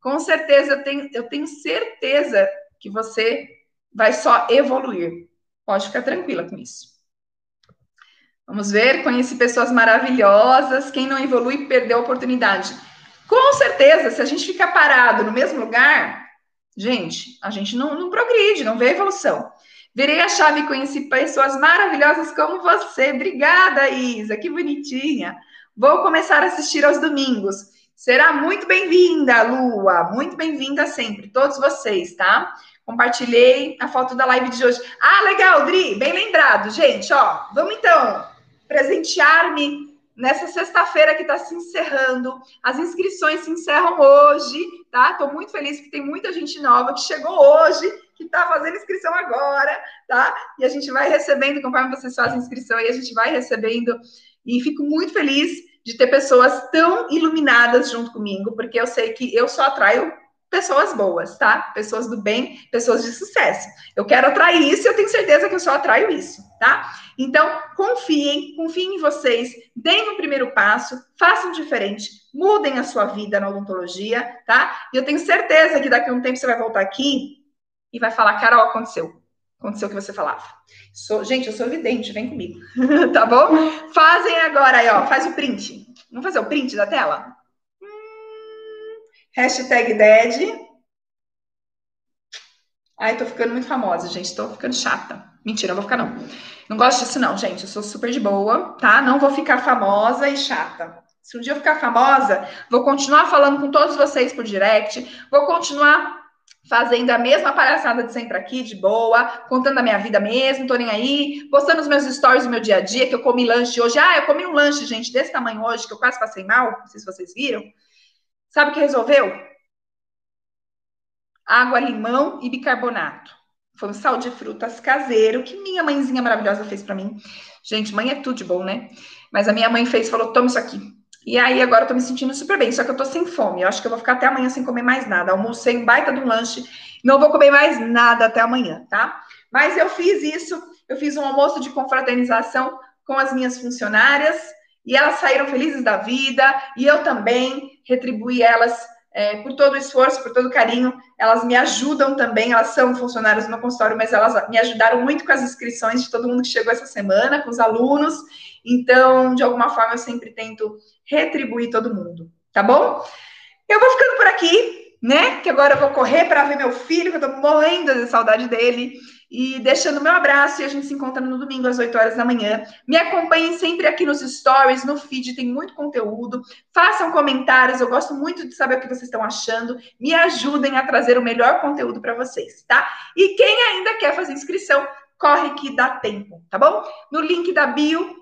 Com certeza, eu tenho, eu tenho certeza que você vai só evoluir. Pode ficar tranquila com isso. Vamos ver, conheci pessoas maravilhosas. Quem não evolui perdeu a oportunidade. Com certeza, se a gente ficar parado no mesmo lugar, gente, a gente não, não progride, não vê evolução. Virei a chave e conheci pessoas maravilhosas como você. Obrigada, Isa, que bonitinha. Vou começar a assistir aos domingos. Será muito bem-vinda, Lua. Muito bem-vinda sempre, todos vocês, tá? Compartilhei a foto da live de hoje. Ah, legal, Dri, bem lembrado, gente. Ó, vamos então presentear-me nessa sexta-feira que está se encerrando. As inscrições se encerram hoje, tá? Estou muito feliz que tem muita gente nova que chegou hoje, que está fazendo inscrição agora, tá? E a gente vai recebendo, conforme vocês fazem inscrição aí, a gente vai recebendo. E fico muito feliz de ter pessoas tão iluminadas junto comigo, porque eu sei que eu só atraio pessoas boas, tá? Pessoas do bem, pessoas de sucesso. Eu quero atrair isso e eu tenho certeza que eu só atraio isso, tá? Então, confiem, confiem em vocês, deem o primeiro passo, façam diferente, mudem a sua vida na odontologia, tá? E eu tenho certeza que daqui a um tempo você vai voltar aqui e vai falar, Carol, aconteceu. Aconteceu o que você falava. Sou, gente, eu sou evidente, vem comigo. tá bom? Fazem agora aí, ó. Faz o print. Vamos fazer o print da tela? Hashtag Dead. Ai, tô ficando muito famosa, gente. Tô ficando chata. Mentira, não vou ficar, não. Não gosto disso, não, gente. Eu sou super de boa, tá? Não vou ficar famosa e chata. Se um dia eu ficar famosa, vou continuar falando com todos vocês por direct, vou continuar fazendo a mesma palhaçada de sempre aqui, de boa, contando a minha vida mesmo, tô nem aí, postando os meus stories do meu dia a dia, que eu comi lanche hoje. Ah, eu comi um lanche, gente, desse tamanho hoje, que eu quase passei mal, não sei se vocês viram. Sabe o que resolveu? Água, limão e bicarbonato. Foi um sal de frutas caseiro que minha mãezinha maravilhosa fez para mim. Gente, mãe é tudo de bom, né? Mas a minha mãe fez, falou: toma isso aqui. E aí agora eu tô me sentindo super bem, só que eu tô sem fome. Eu acho que eu vou ficar até amanhã sem comer mais nada. Almocei um baita de um lanche, não vou comer mais nada até amanhã, tá? Mas eu fiz isso, eu fiz um almoço de confraternização com as minhas funcionárias e elas saíram felizes da vida e eu também retribuir elas é, por todo o esforço, por todo o carinho. Elas me ajudam também, elas são funcionárias do meu consultório, mas elas me ajudaram muito com as inscrições de todo mundo que chegou essa semana, com os alunos. Então, de alguma forma, eu sempre tento retribuir todo mundo, tá bom? Eu vou ficando por aqui, né? Que agora eu vou correr para ver meu filho, que eu tô morrendo de saudade dele. E deixando meu abraço e a gente se encontra no domingo às 8 horas da manhã. Me acompanhem sempre aqui nos stories, no feed, tem muito conteúdo. Façam comentários, eu gosto muito de saber o que vocês estão achando. Me ajudem a trazer o melhor conteúdo para vocês, tá? E quem ainda quer fazer inscrição, corre que dá tempo, tá bom? No link da bio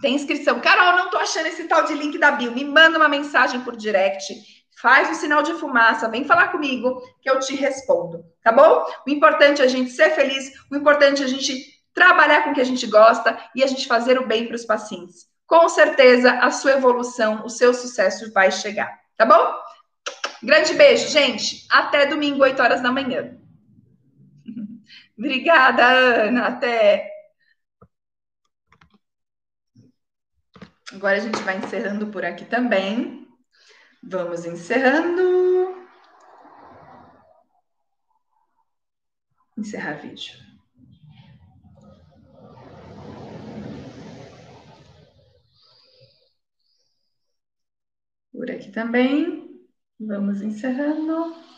tem inscrição. Carol, não tô achando esse tal de link da bio. Me manda uma mensagem por direct faz o sinal de fumaça, vem falar comigo que eu te respondo, tá bom? O importante é a gente ser feliz, o importante é a gente trabalhar com o que a gente gosta e a gente fazer o bem para os pacientes. Com certeza a sua evolução, o seu sucesso vai chegar, tá bom? Grande beijo, gente. Até domingo, 8 horas da manhã. Obrigada, Ana. Até. Agora a gente vai encerrando por aqui também. Vamos encerrando. Encerrar vídeo. Por aqui também. Vamos encerrando.